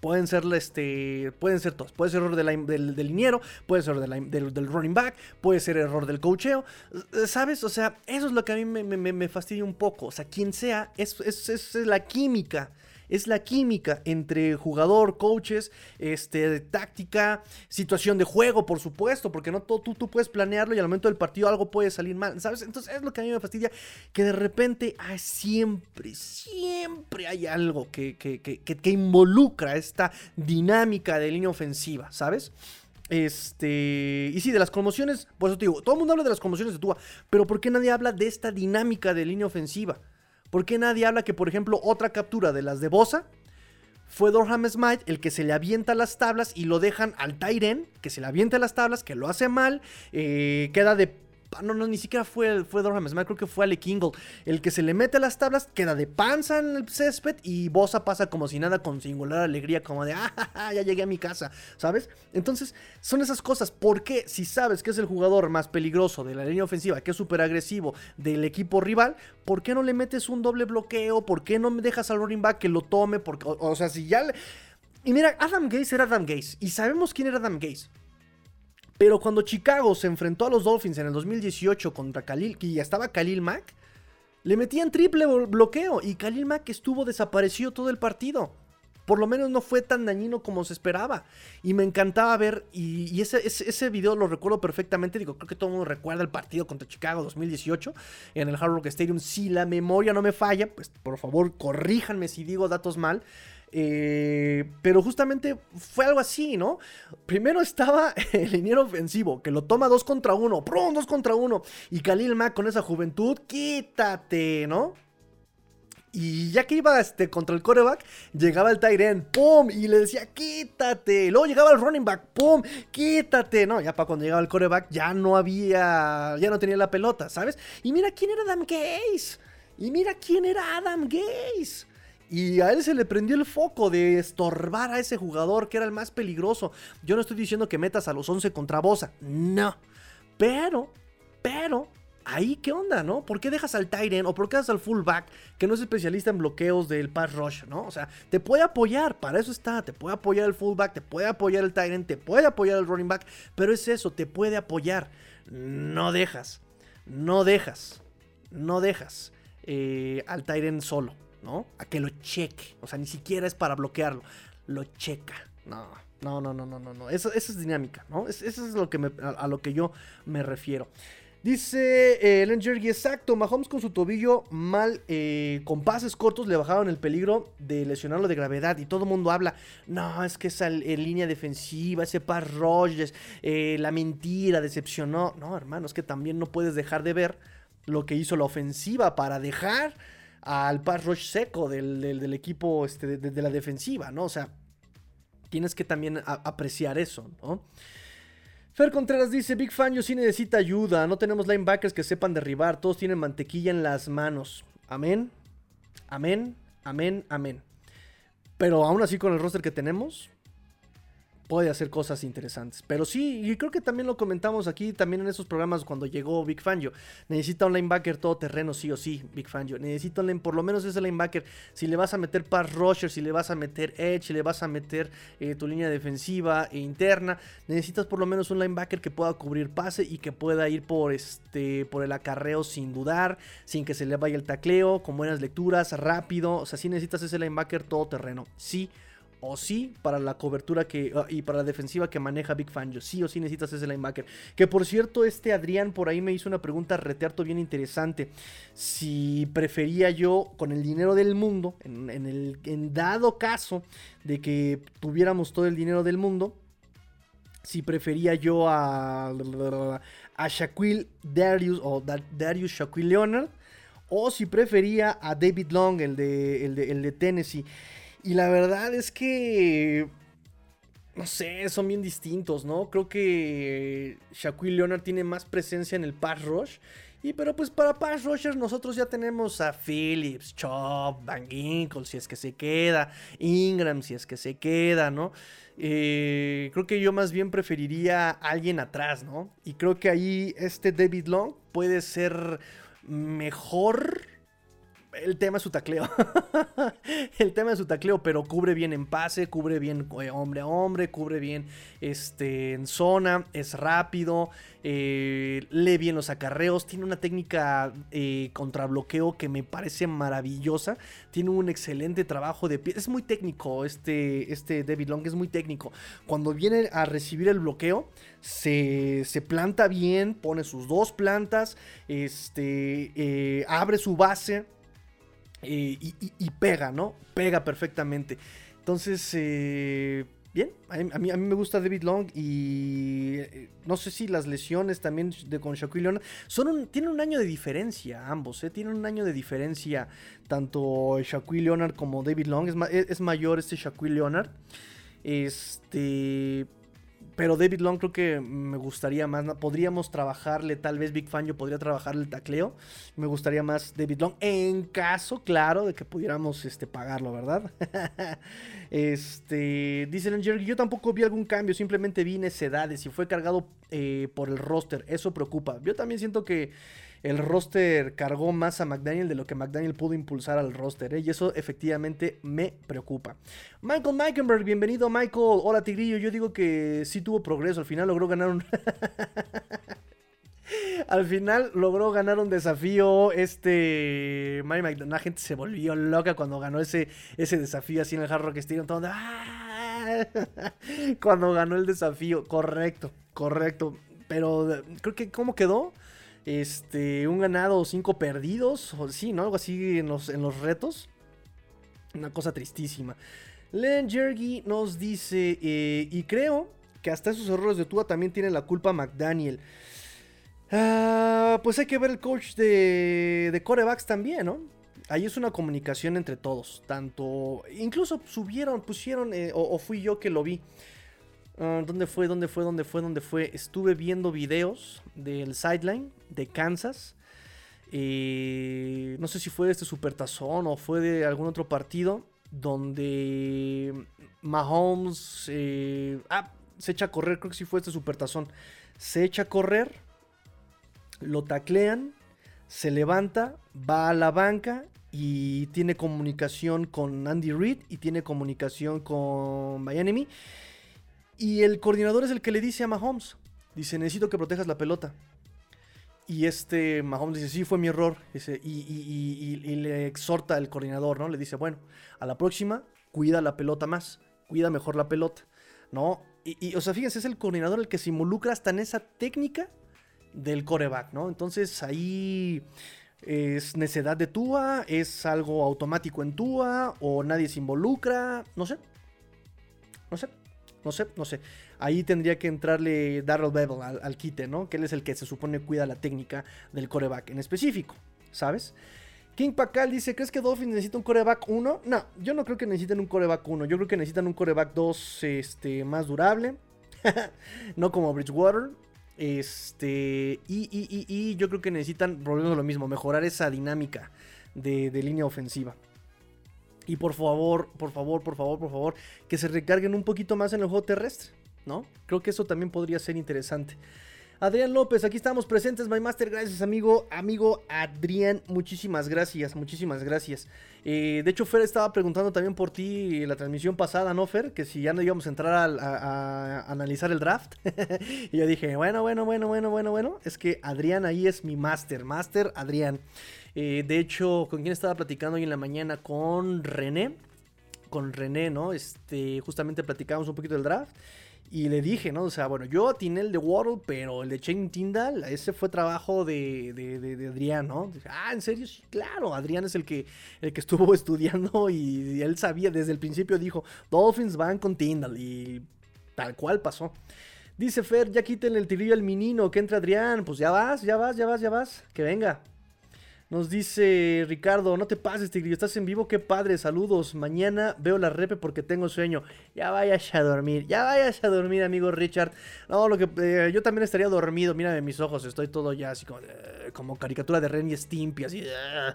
Pueden ser, este, pueden ser todos. Puede ser error del, liniero, puede ser error del, running back, puede ser error del coacheo. ¿Sabes? O sea, eso es lo que a mí me, me, fastidia un poco. O sea, quien sea, es, es, es la química es la química entre jugador, coaches, este, táctica, situación de juego, por supuesto, porque no todo tú, tú puedes planearlo y al momento del partido algo puede salir mal, ¿sabes? Entonces es lo que a mí me fastidia, que de repente siempre, siempre hay algo que, que, que, que involucra esta dinámica de línea ofensiva, ¿sabes? Este. Y sí, de las conmociones. Por eso te digo, todo el mundo habla de las conmociones de Tua. Pero ¿por qué nadie habla de esta dinámica de línea ofensiva? ¿Por qué nadie habla que, por ejemplo, otra captura de las de Bosa fue Dorham Smite el que se le avienta las tablas y lo dejan al Tyren, que se le avienta las tablas, que lo hace mal, eh, queda de no, no, ni siquiera fue, fue Dorham creo que fue Ale Kingle. El que se le mete a las tablas queda de panza en el césped y Bosa pasa como si nada con singular alegría, como de, ah, ya llegué a mi casa, ¿sabes? Entonces, son esas cosas. ¿Por qué? Si sabes que es el jugador más peligroso de la línea ofensiva, que es súper agresivo del equipo rival, ¿por qué no le metes un doble bloqueo? ¿Por qué no me dejas al running back que lo tome? Porque, o, sea, si ya le... Y mira, Adam Gaze era Adam Gaze. Y sabemos quién era Adam Gaze. Pero cuando Chicago se enfrentó a los Dolphins en el 2018 contra Khalil, que ya estaba Khalil Mack, le metían triple bloqueo y Khalil Mack estuvo desaparecido todo el partido. Por lo menos no fue tan dañino como se esperaba. Y me encantaba ver, y, ese, ese, video lo recuerdo perfectamente. Digo, creo que todo el mundo recuerda el partido contra Chicago 2018 en el Hard Rock Stadium. Si la memoria no me falla, pues por favor corríjanme si digo datos mal. Eh, pero justamente fue algo así, ¿no? Primero estaba el liniero ofensivo, que lo toma dos contra uno, ¡prum! Dos contra uno. Y Khalil Mack con esa juventud, quítate, ¿no? Y ya que iba este, contra el coreback, llegaba el Tyren, ¡pum! Y le decía, quítate. Luego llegaba el running back, ¡pum! Quítate. No, ya para cuando llegaba el coreback ya no había, ya no tenía la pelota, ¿sabes? Y mira quién era Adam Gaze. Y mira quién era Adam Gaze. Y a él se le prendió el foco de estorbar a ese jugador que era el más peligroso. Yo no estoy diciendo que metas a los 11 contra Bosa. No. Pero, pero, ahí qué onda, ¿no? ¿Por qué dejas al Tyren o por qué dejas al fullback que no es especialista en bloqueos del pass rush, ¿no? O sea, te puede apoyar, para eso está, te puede apoyar el fullback, te puede apoyar el Tyren, te puede apoyar el running back, pero es eso, te puede apoyar. No dejas, no dejas, no dejas eh, al Tyren solo. ¿No? A que lo cheque. O sea, ni siquiera es para bloquearlo. Lo checa. No, no, no, no, no, no. no. Eso, es dinámica, ¿no? eso es lo que a, lo que yo me refiero. Dice eh, Ellen Jergy, exacto, Mahomes con su tobillo mal, eh, con pases cortos le bajaron el peligro de lesionarlo de gravedad y todo el mundo habla, no, es que esa línea defensiva, ese par Rogers, eh, la mentira, decepcionó. No, hermano, es que también no puedes dejar de ver lo que hizo la ofensiva para dejar al pass rush seco del, equipo este, de, la defensiva, ¿no? O sea, tienes que también apreciar eso, ¿no? Fer Contreras dice, Big Fan, yo sí necesita ayuda, no tenemos linebackers que sepan derribar, todos tienen mantequilla en las manos. Amén, amén, amén, amén. Pero aún así con el roster que tenemos, puede hacer cosas interesantes. Pero sí, y creo que también lo comentamos aquí, también en esos programas cuando llegó Big Fangio. Necesita un linebacker todoterreno, sí o sí, Big Fangio. Necesita un, por lo menos ese linebacker. Si le vas a meter pass rusher, si le vas a meter edge, si le vas a meter eh, tu línea defensiva e interna, necesitas por lo menos un linebacker que pueda cubrir pase y que pueda ir por, este, por el acarreo sin dudar, sin que se le vaya el tacleo, con buenas lecturas, rápido. O sea, sí necesitas ese linebacker todoterreno. Sí o sí para la cobertura que ah, y para la defensiva que maneja Big Fangio. Sí o sí necesitas ese linebacker. Que por cierto, este Adrián por ahí me hizo una pregunta retearto bien interesante. Si prefería yo, con el dinero del mundo, en, el en dado caso de que tuviéramos todo el dinero del mundo, si prefería yo a, a Shaquille Darius o Darius Shaquille Leonard, o si prefería a David Long, el de, el de, el de Tennessee. Y la verdad es que. No sé, son bien distintos, ¿no? Creo que Shaquille Leonard tiene más presencia en el pass rush. Y pero pues para pass rushers nosotros ya tenemos a Phillips, Chop, Van Ginkle si es que se queda, Ingram si es que se queda, ¿no? Eh, creo que yo más bien preferiría a alguien atrás, ¿no? Y creo que ahí este David Long puede ser mejor el tema es su tacleo. el tema es su tacleo, pero cubre bien en pase, cubre bien eh, hombre a hombre, cubre bien este, en zona, es rápido, eh, lee bien los acarreos, tiene una técnica eh, contra bloqueo que me parece maravillosa, tiene un excelente trabajo de pie, es muy técnico este, este David Long, es muy técnico. Cuando viene a recibir el bloqueo, se, se planta bien, pone sus dos plantas, este, abre su base y, pega, ¿no? Pega perfectamente. Entonces, eh, bien, a mí, a mí, me gusta David Long y eh, no sé si las lesiones también de con Shaquille Leonard son un, tienen un año de diferencia ambos, ¿eh? Tienen un año de diferencia tanto Shaquille Leonard como David Long. Es, es mayor este Shaquille Leonard. Este, pero David Long creo que me gustaría más. Podríamos trabajarle, tal vez Big Fan yo podría trabajarle el tacleo. Me gustaría más David Long. En caso, claro, de que pudiéramos este, pagarlo, ¿verdad? este. Dice Jerry, yo tampoco vi algún cambio. Simplemente vi necedades y fue cargado eh, por el roster. Eso preocupa. Yo también siento que el roster cargó más a McDaniel de lo que McDaniel pudo impulsar al roster, ¿eh? y eso efectivamente me preocupa. Michael Meikenberg, bienvenido Michael. Hola Tigrillo, yo digo que sí tuvo progreso, al final logró ganar un... Al final logró ganar un desafío. Este. La gente se volvió loca cuando ganó ese, ese desafío así en el Hard Rock Stadium. ¡ah! Cuando ganó el desafío. Correcto, correcto. Pero creo que, ¿cómo quedó? Este, un ganado, cinco perdidos, o sí, ¿no? Algo así en los, retos. Una cosa tristísima. Len Jergy nos dice, eh, y creo que hasta esos errores de Tua también tiene la culpa McDaniel. Ah, pues hay que ver el coach de, de corebacks también. Ahí es una comunicación entre todos. Tanto, incluso subieron, pusieron, eh, o, fui yo que lo vi. Ah, ¿Dónde fue? ¿Dónde fue? ¿Dónde fue? ¿Dónde fue? Estuve viendo videos del sideline de Kansas. no sé si fue de este Supertazón o fue de algún otro partido donde Mahomes eh, ah, se echa a correr, creo que sí fue este Supertazón. Se echa a correr, lo taclean, se levanta, va a la banca y tiene comunicación con Andy Reid y tiene comunicación con Miami. Y el coordinador es el que le dice a Mahomes, dice, necesito que protejas la pelota. Y este Mahomes dice, sí, fue mi error. y, le exhorta al coordinador, ¿no? Le dice, bueno, a la próxima, cuida la pelota más, cuida mejor la pelota, ¿no? Y, o sea, fíjense, es el coordinador el que se involucra hasta en esa técnica del coreback, ¿no? Entonces ahí es necedad de Tua, es algo automático en Tua, o nadie se involucra, no sé. No sé. No sé, no sé. Ahí tendría que entrarle Darrell Bevel al, quite, ¿no? Que él es el que se supone cuida la técnica del coreback en específico, ¿sabes? King Pacal dice, ¿crees que Dolphins necesita un coreback 1? No, yo no creo que necesiten un coreback 1. Yo creo que necesitan un coreback 2 este, más durable. no como Bridgewater. Este, y, yo creo que necesitan, volviendo lo mismo, mejorar esa dinámica de línea ofensiva. Y por favor, por favor, por favor, por favor, que se recarguen un poquito más en el juego terrestre, ¿no? Creo que eso también podría ser interesante. Adrián López, aquí estamos presentes, My Master. Gracias, amigo. Amigo Adrián, muchísimas gracias, muchísimas gracias. Eh, de hecho, Fer estaba preguntando también por ti la transmisión pasada, ¿no, Fer? Que si ya no íbamos a entrar a, analizar el draft. y yo dije, bueno, bueno, bueno, bueno, bueno, bueno. Es que Adrián ahí es mi Master, Master Adrián. Eh, de hecho, ¿con quién estaba platicando hoy en la mañana? Con René. Con René, ¿no? Este, justamente platicábamos un poquito del draft. Y le dije, ¿no? O sea, bueno, yo atiné el de World, pero el de Chain Tyndall, ese fue trabajo de, de, Adrián, ¿no? ah, ¿en serio? Sí, claro, Adrián es el que, el que estuvo estudiando y, él sabía, desde el principio dijo, Dolphins van con Tyndall y tal cual pasó. Dice Fer, ya quítenle el tirillo al menino, que entra Adrián, pues ya vas, ya vas, ya vas, ya vas, que venga. Nos dice Ricardo, no te pases, Tigrillo, estás en vivo, qué padre, saludos. Mañana veo la repe porque tengo sueño. Ya vayas a dormir, ya vayas a dormir, amigo Richard. No, lo que eh, yo también estaría dormido, mírame mis ojos, estoy todo ya así como, eh, como caricatura de Ren y Stimpy, así. Eh,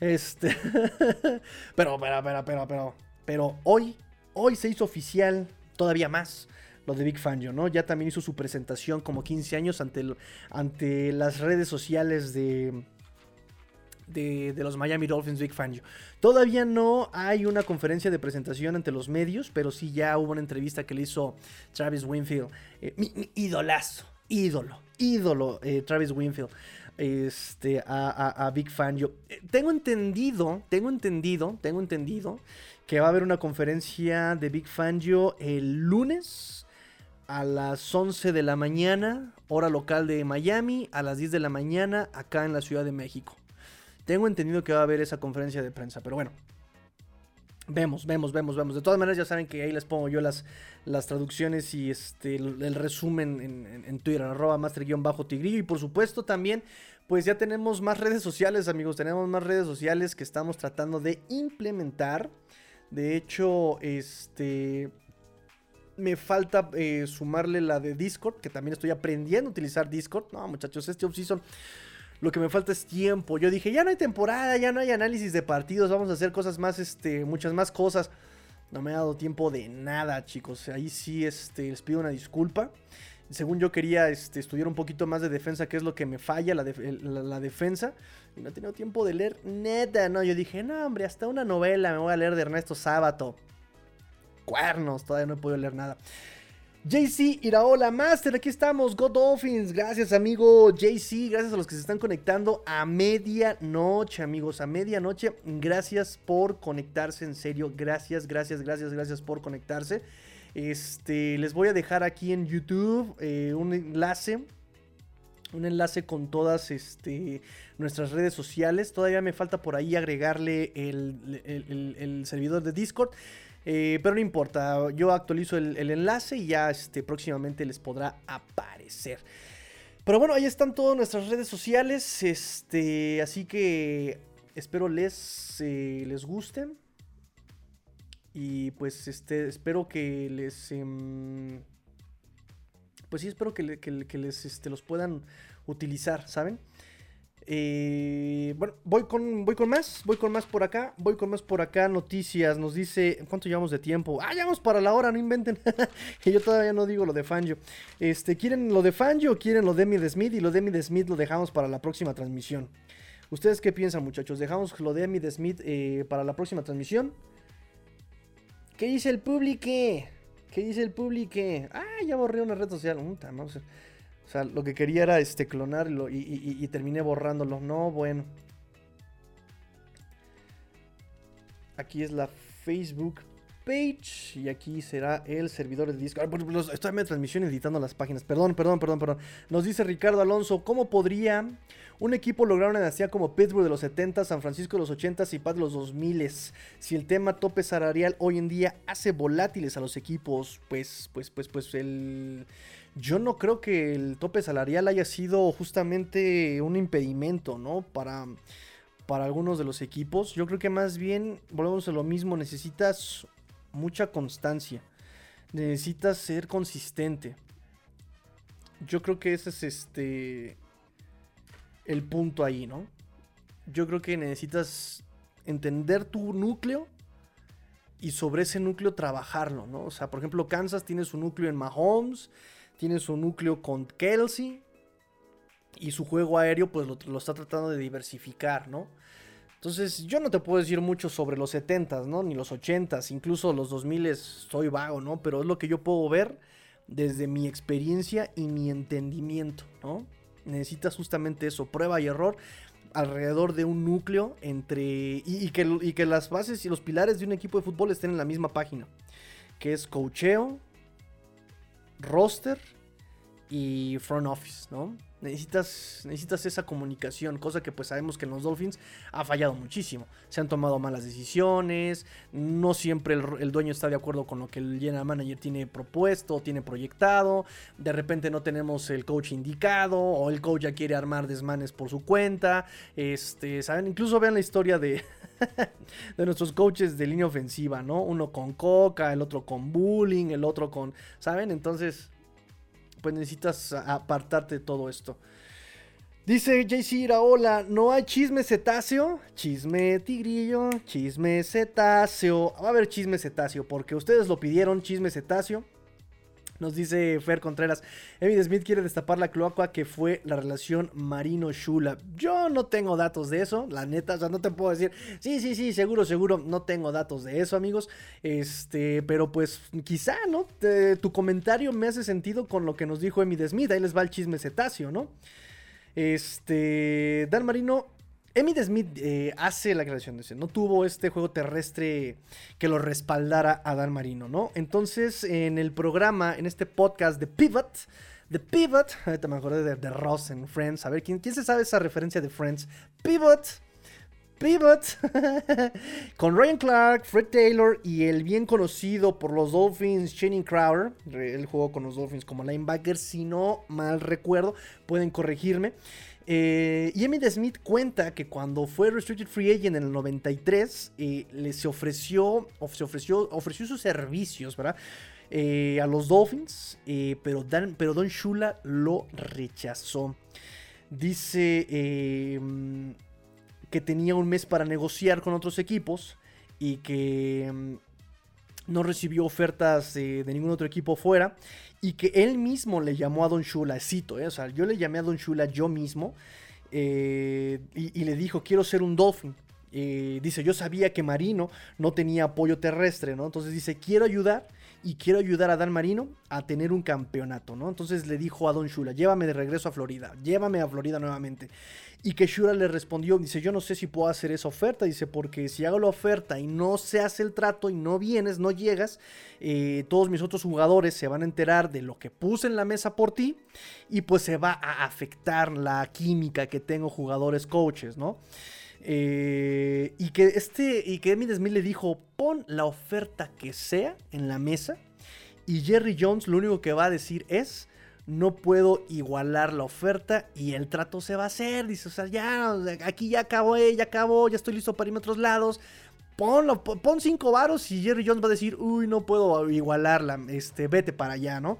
este. pero, pero, pero, pero, pero, pero hoy, hoy se hizo oficial todavía más lo de Big Fangio, ¿no? Ya también hizo su presentación como 15 años ante, ante las redes sociales de de, los Miami Dolphins Big Fangio. Todavía no hay una conferencia de presentación ante los medios, pero sí ya hubo una entrevista que le hizo Travis Winfield, eh, mi, idolazo, ídolo, ídolo eh, Travis Winfield. Este, a, Big Fangio. Eh, tengo entendido, tengo entendido, tengo entendido que va a haber una conferencia de Big Fangio el lunes a las 11 de la mañana, hora local de Miami, a las 10 de la mañana acá en la Ciudad de México. Tengo entendido que va a haber esa conferencia de prensa, pero bueno. Vemos, vemos, vemos, vemos. De todas maneras, ya saben que ahí les pongo yo las, las traducciones y este, el, resumen en, Twitter, arroba master-tigrillo. Y por supuesto también, pues ya tenemos más redes sociales, amigos. Tenemos más redes sociales que estamos tratando de implementar. De hecho, este... Me falta eh, sumarle la de Discord, que también estoy aprendiendo a utilizar Discord. No, muchachos, este off-season lo que me falta es tiempo. Yo dije, ya no hay temporada, ya no hay análisis de partidos, vamos a hacer cosas más, este, muchas más cosas. No me ha dado tiempo de nada, chicos. Ahí sí, este, les pido una disculpa. Según yo quería este, estudiar un poquito más de defensa, que es lo que me falla, la, defensa. Y no he tenido tiempo de leer nada, ¿no? Yo dije, no, hombre, hasta una novela me voy a leer de Ernesto Sábato. Cuernos, todavía no he podido leer nada. JC Iraola Master, aquí estamos, God Dolphins. Gracias, amigo JC. Gracias a los que se están conectando a medianoche, amigos. A medianoche. Gracias por conectarse, en serio. Gracias, gracias, gracias, gracias por conectarse. Este, les voy a dejar aquí en YouTube eh, un enlace. Un enlace con todas este, nuestras redes sociales. Todavía me falta por ahí agregarle el servidor de Discord. Eh, pero no importa, yo actualizo el, enlace y ya este, próximamente les podrá aparecer. Pero bueno, ahí están todas nuestras redes sociales. Este, así que espero les, eh, les gusten. Y pues este, espero que les... Em, pues sí, espero que, les este, los puedan utilizar, ¿saben? Eh, bueno, voy con, voy con más, voy con más por acá, voy con más por acá, noticias, nos dice, ¿cuánto llevamos de tiempo? Ah, llevamos para la hora, no inventen, que yo todavía no digo lo de Fangio. Este, ¿quieren lo de Fangio o quieren lo de Emmy Smith? Y lo de Emmy Smith lo dejamos para la próxima transmisión. ¿Ustedes qué piensan, muchachos? ¿Dejamos lo de Emmy Smith eh, para la próxima transmisión? ¿Qué dice el público? ¿Qué dice el público? Ah, ya borré una red social. vamos a o sea, lo que quería era este, clonarlo y, terminé borrándolo. No, bueno. Aquí es la Facebook page y aquí será el servidor de disco. estoy en mi transmisión editando las páginas. Perdón, perdón, perdón, perdón. Nos dice Ricardo Alonso, ¿cómo podría un equipo lograr una dinastía como Pittsburgh de los 70, San Francisco de los 80 y Pat de los 2000 si el tema tope salarial hoy en día hace volátiles a los equipos? Pues, pues, pues, pues el yo no creo que el tope salarial haya sido justamente un impedimento, ¿no? Para, para algunos de los equipos. Yo creo que más bien, volvemos a lo mismo, necesitas mucha constancia. Necesitas ser consistente. Yo creo que ese es este el punto ahí, ¿no? Yo creo que necesitas entender tu núcleo y sobre ese núcleo trabajarlo, ¿no? O sea, por ejemplo, Kansas tiene su núcleo en Mahomes, tiene su núcleo con Kelsey y su juego aéreo pues lo, está tratando de diversificar, ¿no? Entonces yo no te puedo decir mucho sobre los 70s, ¿no? Ni los 80s, incluso los 2000s soy vago, ¿no? Pero es lo que yo puedo ver desde mi experiencia y mi entendimiento, ¿no? Necesitas justamente eso, prueba y error alrededor de un núcleo entre... Y, que, y que las bases y los pilares de un equipo de fútbol estén en la misma página, que es cocheo, roster y front office, ¿no? Necesitas, necesitas esa comunicación, cosa que pues sabemos que en los Dolphins ha fallado muchísimo. Se han tomado malas decisiones, no siempre el, dueño está de acuerdo con lo que el general manager tiene propuesto, tiene proyectado. De repente no tenemos el coach indicado o el coach ya quiere armar desmanes por su cuenta. Este, ¿saben? Incluso vean la historia de, de nuestros coaches de línea ofensiva, ¿no? Uno con coca, el otro con bullying, el otro con, ¿saben? Entonces pues necesitas apartarte de todo esto. Dice JC hola, ¿no hay chisme cetáceo? Chisme tigrillo, chisme cetáceo. Va a haber chisme cetáceo porque ustedes lo pidieron, chisme cetáceo. Nos dice Fer Contreras, Emmitt Smith quiere destapar la cloaca que fue la relación Marino-Shula. Yo no tengo datos de eso, la neta, o sea, no te puedo decir, sí, sí, sí, seguro, seguro, no tengo datos de eso, amigos. Este, pero pues quizá, ¿no? tu comentario me hace sentido con lo que nos dijo Emmitt Smith, ahí les va el chisme cetáceo, ¿no? Este, Dan Marino Emmitt Smith eh, hace la creación de ese, no tuvo este juego terrestre que lo respaldara a Dan Marino, ¿no? Entonces, en el programa, en este podcast de Pivot, de Pivot, ahorita me acordé de, Ross en Friends, a ver, ¿quién, ¿quién se sabe esa referencia de Friends? Pivot, Pivot, con Ryan Clark, Fred Taylor y el bien conocido por los Dolphins, Channing Crowder. Él jugó con los Dolphins como linebacker, si no mal recuerdo, pueden corregirme. Eh, y Smith cuenta que cuando fue Restricted Free Agent en el 93, eh, le se ofreció, se ofreció, ofreció sus servicios. Eh, a los Dolphins, pero, pero Don Shula lo rechazó. Dice em, que tenía un mes para negociar con otros equipos y que em, no recibió ofertas de ningún otro equipo fuera y que él mismo le llamó a Don Shula, cito, eh, o sea, yo le llamé a Don Shula yo mismo eh, y, le dijo, quiero ser un Dolphin. Dice, yo sabía que Marino no tenía apoyo terrestre, ¿no? Entonces dice, quiero ayudar y quiero ayudar a Dan Marino a tener un campeonato, ¿no? Entonces le dijo a Don Shula, llévame de regreso a Florida, llévame a Florida nuevamente. Y que Shura le respondió, dice, yo no sé si puedo hacer esa oferta, dice, porque si hago la oferta y no se hace el trato y no vienes, no llegas, eh, todos mis otros jugadores se van a enterar de lo que puse en la mesa por ti y pues se va a afectar la química que tengo jugadores coaches, ¿no? Eh, y que este, y que Emmitt Smith le dijo, pon la oferta que sea en la mesa y Jerry Jones lo único que va a decir es, no puedo igualar la oferta y el trato se va a hacer. Dice, o sea, ya, aquí ya acabó, eh, ya acabó, ya estoy listo para irme a otros lados. Pon cinco varos y Jerry Jones va a decir, uy, no puedo igualarla, este, vete para allá, ¿no?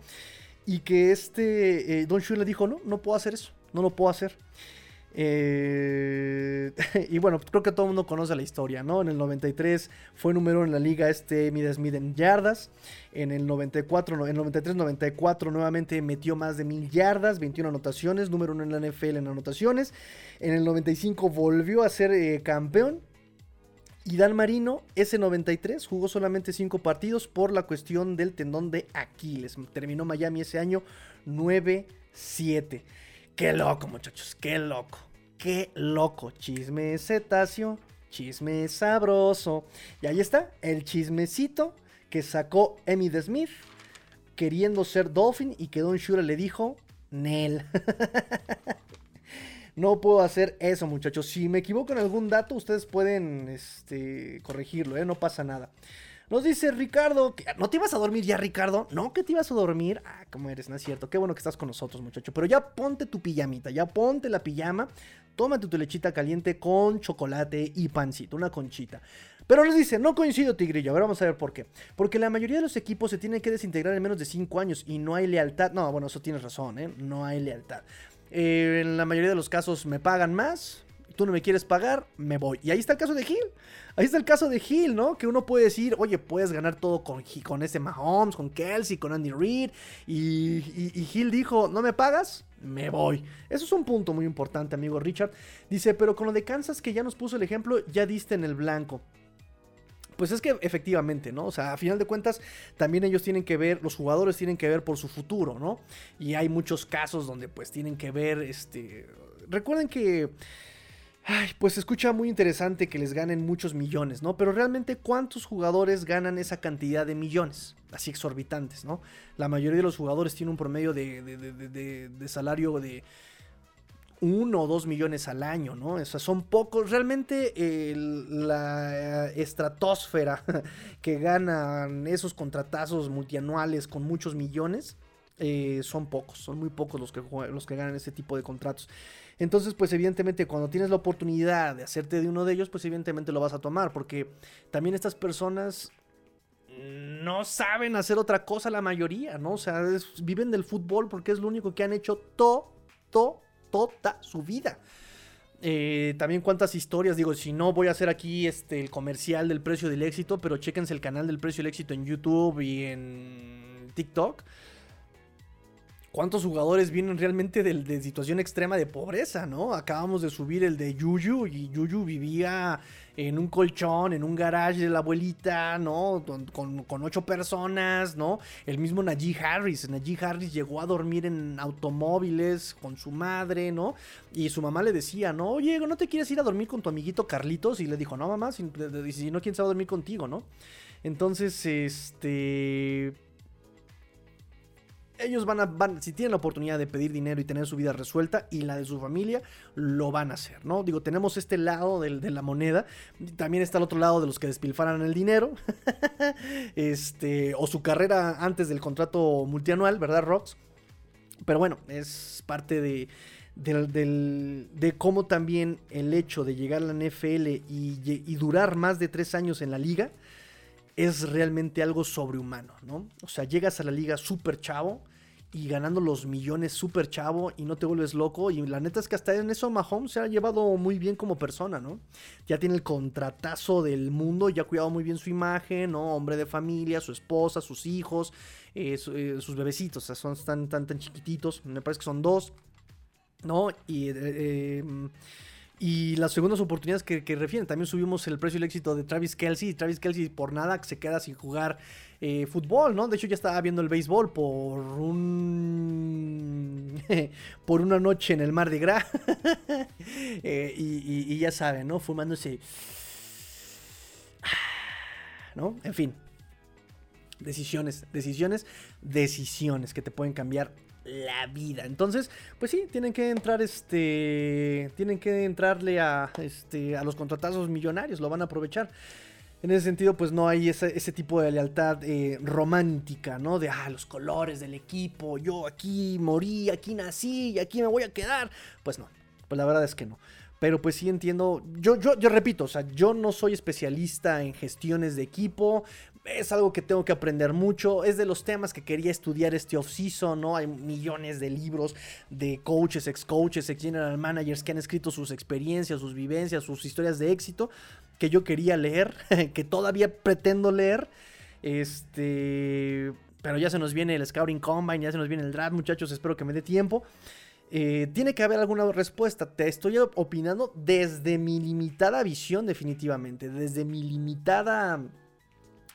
Y que este, eh, Don Shula le dijo, no, no puedo hacer eso, no lo puedo hacer. Eh, y bueno, creo que todo el mundo conoce la historia, ¿no? En el 93 fue número en la liga este Mid Smith en yardas. En el 94, en 93-94 nuevamente metió más de mil yardas, 21 anotaciones, número uno en la NFL en anotaciones. En el 95 volvió a ser eh, campeón. Y Dan Marino, ese 93, jugó solamente 5 partidos por la cuestión del tendón de Aquiles. Terminó Miami ese año 9-7. Qué loco, muchachos, qué loco. Qué loco. Chisme cetáceo, chisme sabroso. Y ahí está, el chismecito que sacó Emmy Smith queriendo ser Dolphin y que Don Shura le dijo, Nel. no puedo hacer eso, muchachos. Si me equivoco en algún dato, ustedes pueden este, corregirlo, ¿eh? no pasa nada. Nos dice Ricardo, ¿no te ibas a dormir ya, Ricardo? No, que te ibas a dormir. Ah, ¿cómo eres? No es cierto. Qué bueno que estás con nosotros, muchacho. Pero ya ponte tu pijamita, ya ponte la pijama. Tómate tu lechita caliente con chocolate y pancito, una conchita. Pero nos dice, no coincido, Tigrillo. A ver, vamos a ver por qué. Porque la mayoría de los equipos se tienen que desintegrar en menos de 5 años y no hay lealtad. No, bueno, eso tienes razón, ¿eh? No hay lealtad. Eh, en la mayoría de los casos me pagan más, tú no me quieres pagar, me voy. Y ahí está el caso de Gil. Ahí está el caso de Gil, ¿no? Que uno puede decir, oye, puedes ganar todo con, con ese Mahomes, con Kelsey, con Andy Reid. Y, y, Gil dijo, ¿no me pagas? Me voy. Eso es un punto muy importante, amigo Richard. Dice, pero con lo de Kansas que ya nos puso el ejemplo, ya diste en el blanco. Pues es que efectivamente, ¿no? O sea, a final de cuentas, también ellos tienen que ver, los jugadores tienen que ver por su futuro, ¿no? Y hay muchos casos donde pues tienen que ver, este... Recuerden que Ay, pues se escucha muy interesante que les ganen muchos millones, ¿no? Pero realmente, ¿cuántos jugadores ganan esa cantidad de millones? Así exorbitantes, ¿no? La mayoría de los jugadores tienen un promedio de, salario de 1 o 2 millones al año, ¿no? O sea, son pocos. Realmente la estratosfera que ganan esos contratazos multianuales con muchos millones eh, son pocos, son muy pocos los que, los que ganan ese tipo de contratos. Entonces, pues evidentemente cuando tienes la oportunidad de hacerte de uno de ellos, pues evidentemente lo vas a tomar, porque también estas personas no saben hacer otra cosa la mayoría, ¿no? O sea, viven del fútbol porque es lo único que han hecho todo, todo, toda su vida. Eh, también cuántas historias, digo, si no voy a hacer aquí este, el comercial del precio del éxito, pero chéquense el canal del precio del éxito en YouTube y en TikTok ¿Cuántos jugadores vienen realmente de, situación extrema de pobreza, no? Acabamos de subir el de Yuyu y Yuyu vivía en un colchón, en un garage de la abuelita, ¿no? Con, con, ocho personas, ¿no? El mismo Najee Harris. Najee Harris llegó a dormir en automóviles con su madre, ¿no? Y su mamá le decía, ¿no? Oye, ¿no te quieres ir a dormir con tu amiguito Carlitos? Y le dijo, no, mamá, si, si no, ¿quién se va a dormir contigo, no? Entonces, este ellos van a, van, si tienen la oportunidad de pedir dinero y tener su vida resuelta y la de su familia, lo van a hacer, ¿no? Digo, tenemos este lado de, la moneda, también está el otro lado de los que despilfaran el dinero, este, o su carrera antes del contrato multianual, ¿verdad, Rox? Pero bueno, es parte de, de cómo también el hecho de llegar a la NFL y durar más de tres años en la liga, es realmente algo sobrehumano, ¿no? O sea, llegas a la liga súper chavo y ganando los millones súper chavo y no te vuelves loco. Y la neta es que hasta en eso Mahomes se ha llevado muy bien como persona, ¿no? Ya tiene el contratazo del mundo, ya ha cuidado muy bien su imagen, ¿no? Hombre de familia, su esposa, sus hijos, eh, eh, sus bebecitos, o sea, son tan, tan, tan chiquititos, me parece que son dos, ¿no? Y... Eh, y las segundas oportunidades que, refieren. También subimos el precio y el éxito de Travis Kelsey. Y Travis Kelsey por nada se queda sin jugar eh, fútbol, ¿no? De hecho ya estaba viendo el béisbol por un... por una noche en el Mar de Gras. Eh, y, y, ya saben, ¿no? Fumándose... ¿No? En fin. Decisiones, decisiones, decisiones que te pueden cambiar la vida. Entonces, pues sí, tienen que entrar, este, tienen que entrarle a, este, a los contratazos millonarios, lo van a aprovechar. En ese sentido, pues no hay ese, tipo de lealtad eh, romántica, ¿no? De, ah, los colores del equipo, yo aquí morí, aquí nací y aquí me voy a quedar. Pues no, pues la verdad es que no. Pero pues sí entiendo, yo, yo, yo repito, o sea, yo no soy especialista en gestiones de equipo, es algo que tengo que aprender mucho, es de los temas que quería estudiar este off-season, ¿no? Hay millones de libros de coaches, ex-coaches, ex-general managers que han escrito sus experiencias, sus vivencias, sus historias de éxito que yo quería leer, que todavía pretendo leer, este... Pero ya se nos viene el Scouting Combine, ya se nos viene el draft, muchachos, espero que me dé tiempo. Eh, tiene que haber alguna respuesta. Te estoy opinando desde mi limitada visión, definitivamente. Desde mi limitada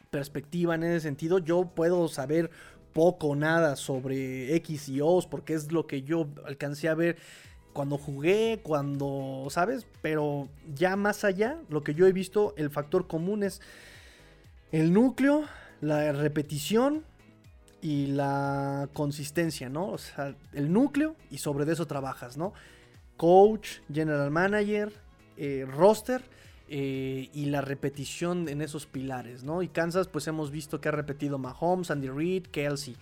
perspectiva en ese sentido. Yo puedo saber poco o nada sobre X y O's porque es lo que yo alcancé a ver cuando jugué, cuando, ¿sabes? Pero ya más allá, lo que yo he visto, el factor común es el núcleo, la repetición y la consistencia, ¿no? O sea, el núcleo y sobre eso trabajas, ¿no? Coach, general manager, eh, roster eh, y la repetición en esos pilares, ¿no? Y Kansas, pues hemos visto que ha repetido Mahomes, Andy Reid, Kelsey.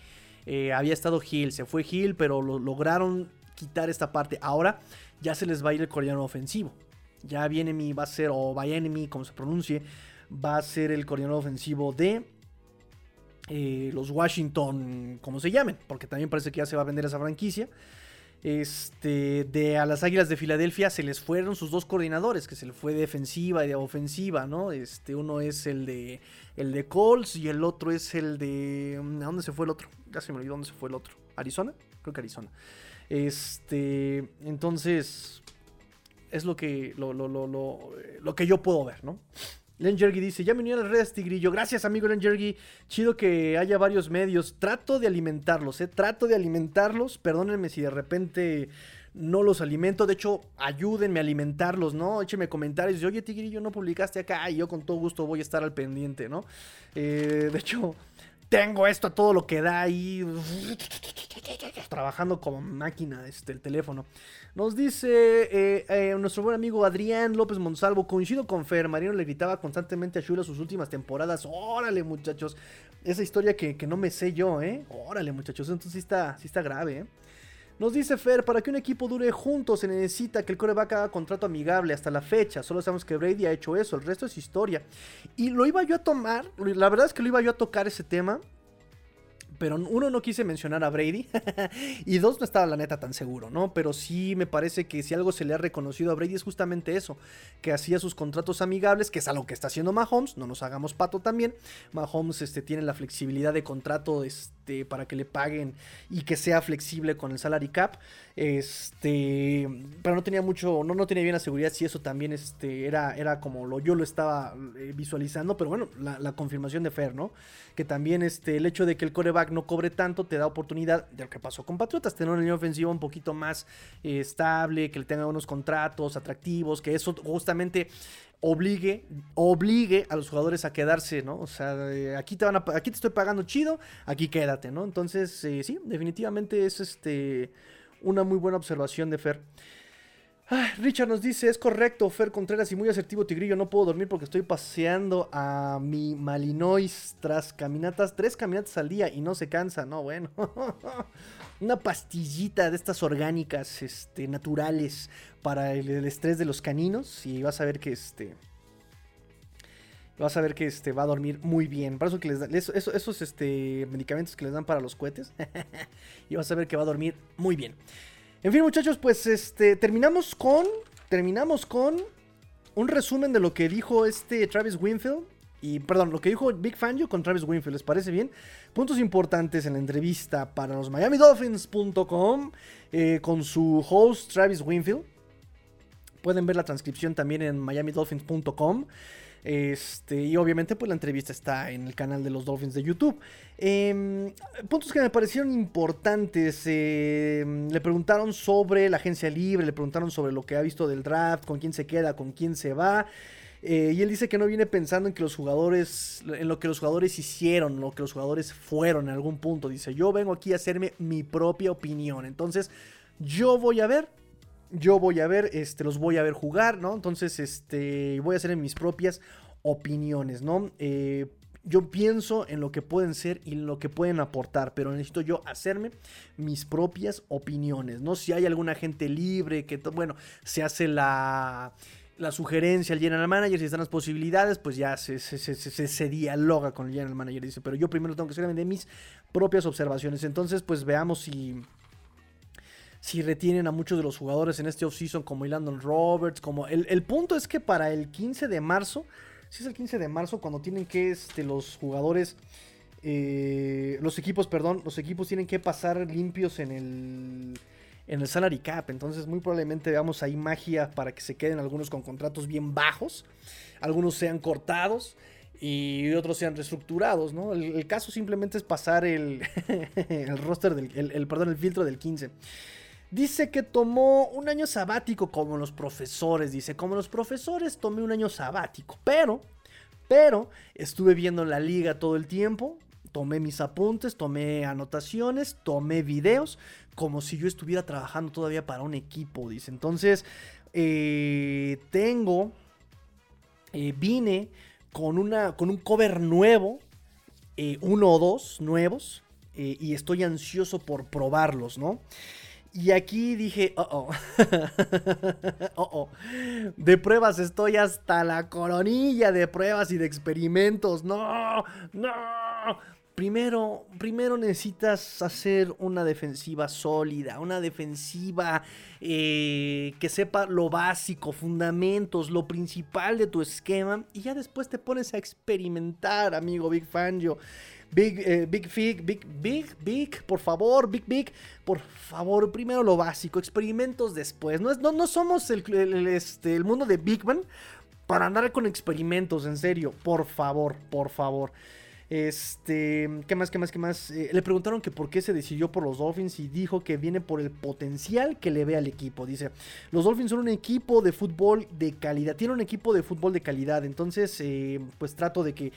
Eh, había estado Hill, se fue Hill, pero lo lograron quitar esta parte. Ahora ya se les va a ir el coreano ofensivo. Ya viene va a ser, o enemy, como se pronuncie, va a ser el coreano ofensivo de eh, los Washington, como se llamen, porque también parece que ya se va a vender esa franquicia. Este, de a las Águilas de Filadelfia se les fueron sus dos coordinadores, que se le fue defensiva y de ofensiva, ¿no? Este, uno es el de el de Colts y el otro es el de ¿a dónde se fue el otro? Ya se me olvidó dónde se fue el otro. ¿Arizona? Creo que Arizona. Este, entonces es lo que lo, lo, lo, lo que yo puedo ver, ¿no? Len Jergy dice, ya me uní a las redes Tigrillo. Gracias, amigo Len Jergy. Chido que haya varios medios. Trato de alimentarlos, ¿eh? Trato de alimentarlos. Perdónenme si de repente no los alimento. De hecho, ayúdenme a alimentarlos, ¿no? Échenme comentarios. Oye, Tigrillo, no publicaste acá. Y yo con todo gusto voy a estar al pendiente, ¿no? Eh, de hecho, tengo esto a todo lo que da ahí. Trabajando como máquina este, el teléfono. Nos dice eh, eh, nuestro buen amigo Adrián López Monsalvo. Coincido con Fer. Marino le gritaba constantemente a Shula sus últimas temporadas. Órale, muchachos. Esa historia que, no me sé yo, ¿eh? Órale, muchachos. Entonces sí está, sí está grave, ¿eh? Nos dice Fer, para que un equipo dure juntos se necesita que el coreback haga contrato amigable hasta la fecha. Solo sabemos que Brady ha hecho eso, el resto es historia. Y lo iba yo a tomar, la verdad es que lo iba yo a tocar ese tema Pero uno, no quise mencionar a Brady. y dos, no estaba la neta tan seguro, ¿no? Pero sí me parece que si algo se le ha reconocido a Brady es justamente eso. Que hacía sus contratos amigables, que es algo que está haciendo Mahomes. No nos hagamos pato también. Mahomes este, tiene la flexibilidad de contrato este, para que le paguen y que sea flexible con el salary cap. Este, pero no tenía mucho, no, no tenía bien la seguridad si eso también este, era, era como lo, yo lo estaba eh, visualizando. Pero bueno, la, confirmación de Fer, ¿no? Que también este, el hecho de que el coreback no cobre tanto, te da oportunidad de lo que pasó con Patriotas, tener una línea ofensiva un poquito más eh, estable, que le tenga unos contratos atractivos, que eso justamente obligue, obligue a los jugadores a quedarse, ¿no? O sea, aquí te van a, aquí te estoy pagando chido, aquí quédate, ¿no? Entonces, eh, sí, definitivamente es este una muy buena observación de Fer. Richard nos dice, es correcto, Fer Contreras y muy asertivo Tigrillo, no puedo dormir porque estoy paseando a mi Malinois tras caminatas, tres caminatas al día y no se cansa, no, bueno. Una pastillita de estas orgánicas, este, naturales para el, estrés de los caninos y vas a ver que este... Vas a ver que este va a dormir muy bien. Para eso que les dan esos, este, medicamentos que les dan para los cohetes. y vas a ver que va a dormir muy bien. En fin, muchachos, pues este terminamos con terminamos con un resumen de lo que dijo este Travis Winfield y perdón, lo que dijo Big Fangio con Travis Winfield, ¿les parece bien? Puntos importantes en la entrevista para los MiamiDolphins.com eh, con su host Travis Winfield. Pueden ver la transcripción también en MiamiDolphins.com. Este, y obviamente, pues la entrevista está en el canal de los Dolphins de YouTube. Em, puntos que me parecieron importantes. Em, le preguntaron sobre la agencia libre, le preguntaron sobre lo que ha visto del draft, con quién se queda, con quién se va. Eh, y él dice que no viene pensando en que los jugadores, en lo que los jugadores hicieron, lo que los jugadores fueron en algún punto. Dice, yo vengo aquí a hacerme mi propia opinión. Entonces, yo voy a ver yo voy a ver, este, los voy a ver jugar, ¿no? Entonces, este, voy a hacer mis propias opiniones, ¿no? Eh, yo pienso en lo que pueden ser y en lo que pueden aportar, pero necesito yo hacerme mis propias opiniones, ¿no? Si hay alguna gente libre que, bueno, se hace la, la sugerencia al general manager, si están las posibilidades, pues ya se, se, se, se, dialoga con el general manager, dice, pero yo primero tengo que hacerme de mis propias observaciones, entonces pues veamos si si retienen a muchos de los jugadores en este offseason como Landon Roberts, como el, punto es que para el 15 de marzo, si es el 15 de marzo cuando tienen que este, los jugadores, eh, los equipos, perdón, los equipos tienen que pasar limpios en el en el salary cap, entonces muy probablemente veamos ahí magia para que se queden algunos con contratos bien bajos, algunos sean cortados y otros sean reestructurados, ¿no? El, caso simplemente es pasar el, el roster del, el, perdón, el filtro del 15. Dice que tomó un año sabático como los profesores. Dice, como los profesores tomé un año sabático. Pero, pero, estuve viendo la liga todo el tiempo. Tomé mis apuntes, tomé anotaciones, tomé videos. Como si yo estuviera trabajando todavía para un equipo. Dice, entonces, eh, tengo, eh, vine con, una, con un cover nuevo. Eh, uno o dos nuevos. y estoy ansioso por probarlos, ¿no? Y aquí dije, oh, oh. oh, oh. De pruebas estoy hasta la coronilla de pruebas y de experimentos. No, no. Primero, primero necesitas hacer una defensiva sólida, una defensiva eh, que sepa lo básico, fundamentos, lo principal de tu esquema. Y ya después te pones a experimentar, amigo Big Fangio. Big, eh, Big Fig, Big, Big, Big, por favor, Big, Big, por favor, primero lo básico, experimentos después. No, es, no, no somos el, este, el mundo de Big Man para andar con experimentos, en serio, por favor, por favor. Este, ¿qué más, qué más, qué más? Eh, le preguntaron que por qué se decidió por los Dolphins y dijo que viene por el potencial que le ve al equipo. Dice, los Dolphins son un equipo de fútbol de calidad, tiene un equipo de fútbol de calidad, entonces eh, pues trato de que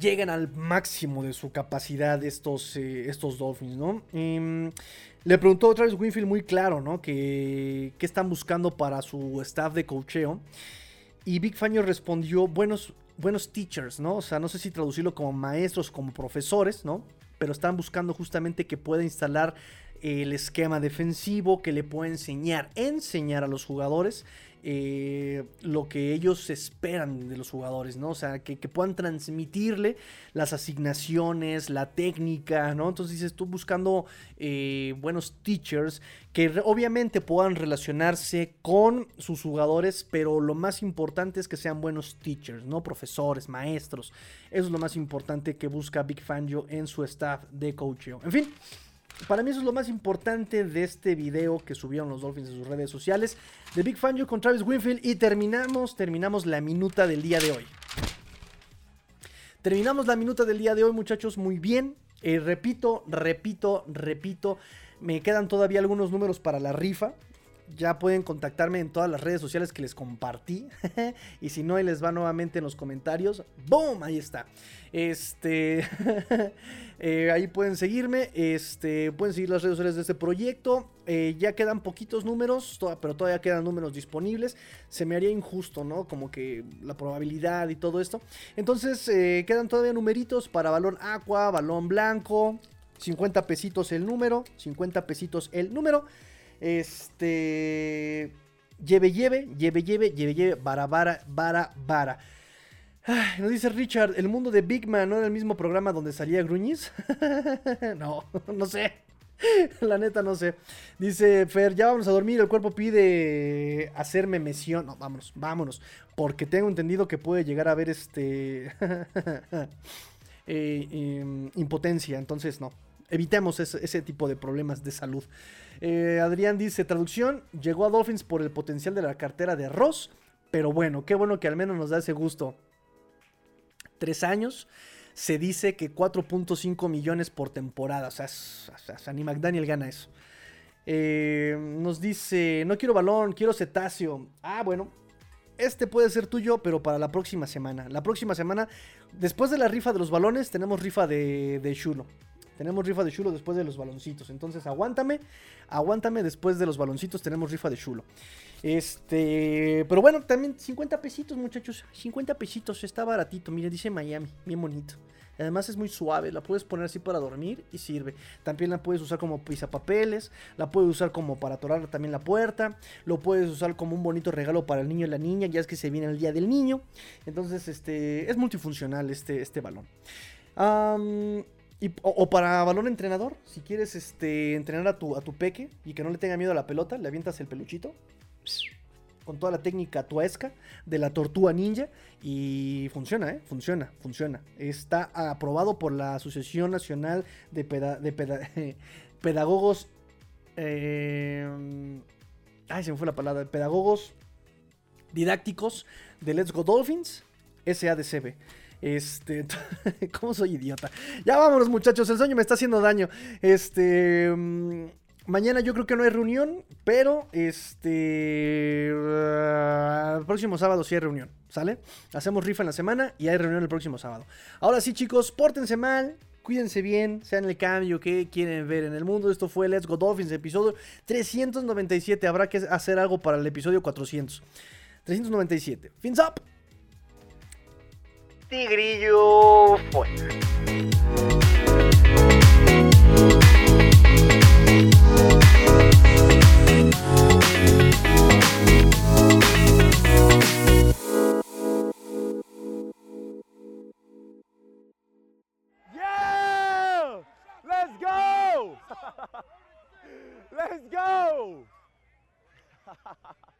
llegan al máximo de su capacidad estos, eh, estos Dolphins, ¿no? Em, le preguntó Travis Winfield muy claro, ¿no? Que, están buscando para su staff de cocheo. Y Big Fangio respondió, buenos, buenos teachers, ¿no? O sea, no sé si traducirlo como maestros, como profesores, ¿no? Pero están buscando justamente que pueda instalar el esquema defensivo, que le pueda enseñar, enseñar a los jugadores eh, lo que ellos esperan de los jugadores, ¿no? O sea, que, puedan transmitirle las asignaciones, la técnica, ¿no? Entonces dices, tú buscando eh, buenos teachers que obviamente puedan relacionarse con sus jugadores, pero lo más importante es que sean buenos teachers, ¿no? Profesores, maestros. Eso es lo más importante que busca Big Fangio en su staff de coaching. En fin. Para mí eso es lo más importante de este video que subieron los Dolphins en sus redes sociales. De Big Fangio con Travis Winfield. Y terminamos, terminamos la minuta del día de hoy. Terminamos la minuta del día de hoy, muchachos, muy bien. Eh, repito, repito, repito. Me quedan todavía algunos números para la rifa. Ya pueden contactarme en todas las redes sociales que les compartí. y si no, ahí les va nuevamente en los comentarios. ¡Boom! Ahí está. Este. Eh, ahí pueden seguirme. Este. Pueden seguir las redes sociales de este proyecto. Eh, ya quedan poquitos números. pero todavía quedan números disponibles. Se me haría injusto, ¿no? Como que la probabilidad y todo esto. Entonces, eh, quedan todavía numeritos para balón aqua, balón blanco. 50 pesitos el número. 50 pesitos el número. Este. Lleve, lleve, lleve, lleve, lleve, lleve, vara, vara, vara, vara. nos dice Richard, ¿el mundo de Big Man no era el mismo programa donde salía Gruñiz? no, no sé. La neta no sé. Dice Fer, ya vamos a dormir, el cuerpo pide hacerme mesión. No, vámonos, vámonos. Porque tengo entendido que puede llegar a haber este... Eh, em, impotencia, entonces no. Evitemos ese tipo de problemas de salud. Eh, Adrián dice, traducción, llegó a Dolphins por el potencial de la cartera de Ross, pero bueno, qué bueno que al menos nos da ese gusto. Tres años, se dice que 4.5 millones por temporada, o sea, Sandy McDaniel gana eso. Eh, nos dice, no quiero balón, quiero cetáceo. Ah, bueno, este puede ser tuyo, pero para la próxima semana. La próxima semana, después de la rifa de los balones, tenemos rifa de, de Shulo. Tenemos rifa de chulo después de los baloncitos. Entonces aguántame. Aguántame después de los baloncitos. Tenemos rifa de chulo. Este. Pero bueno, también 50 pesitos, muchachos. 50 pesitos. Está baratito. Mira, dice Miami. Bien bonito. Además es muy suave, la puedes poner así para dormir y sirve. También la puedes usar como papeles, la puedes usar como para atorar también la puerta, lo puedes usar como un bonito regalo para el niño y la niña, ya es que se viene el día del niño. Entonces, este es multifuncional este, este balón o, para balón entrenador, si quieres este, entrenar a tu, a peque y que no le tenga miedo a la pelota, le avientas el peluchito con toda la técnica tuesca de la tortuga ninja y funciona, ¿eh? Funciona, funciona. Está aprobado por la Asociación Nacional de, de Pedagogos... Eh, ay, se me fue la palabra. Pedagogos didácticos de Let's Go Dolphins, SADCB. Este, ¿cómo soy idiota? Ya vámonos, muchachos, el sueño me está haciendo daño. Este, mm, mañana yo creo que no hay reunión, pero este, el próximo sábado sí hay reunión, ¿sale? Hacemos rifa en la semana y hay reunión el próximo sábado. Ahora sí, chicos, pórtense mal. Cuídense bien, sean el cambio que quieren ver en el mundo. Esto fue Let's Go Dolphins, episodio 397. Habrá que hacer algo para el episodio 400. 397. Fins up. Tigrillo fuera. Yeah! Let's go! Let's go!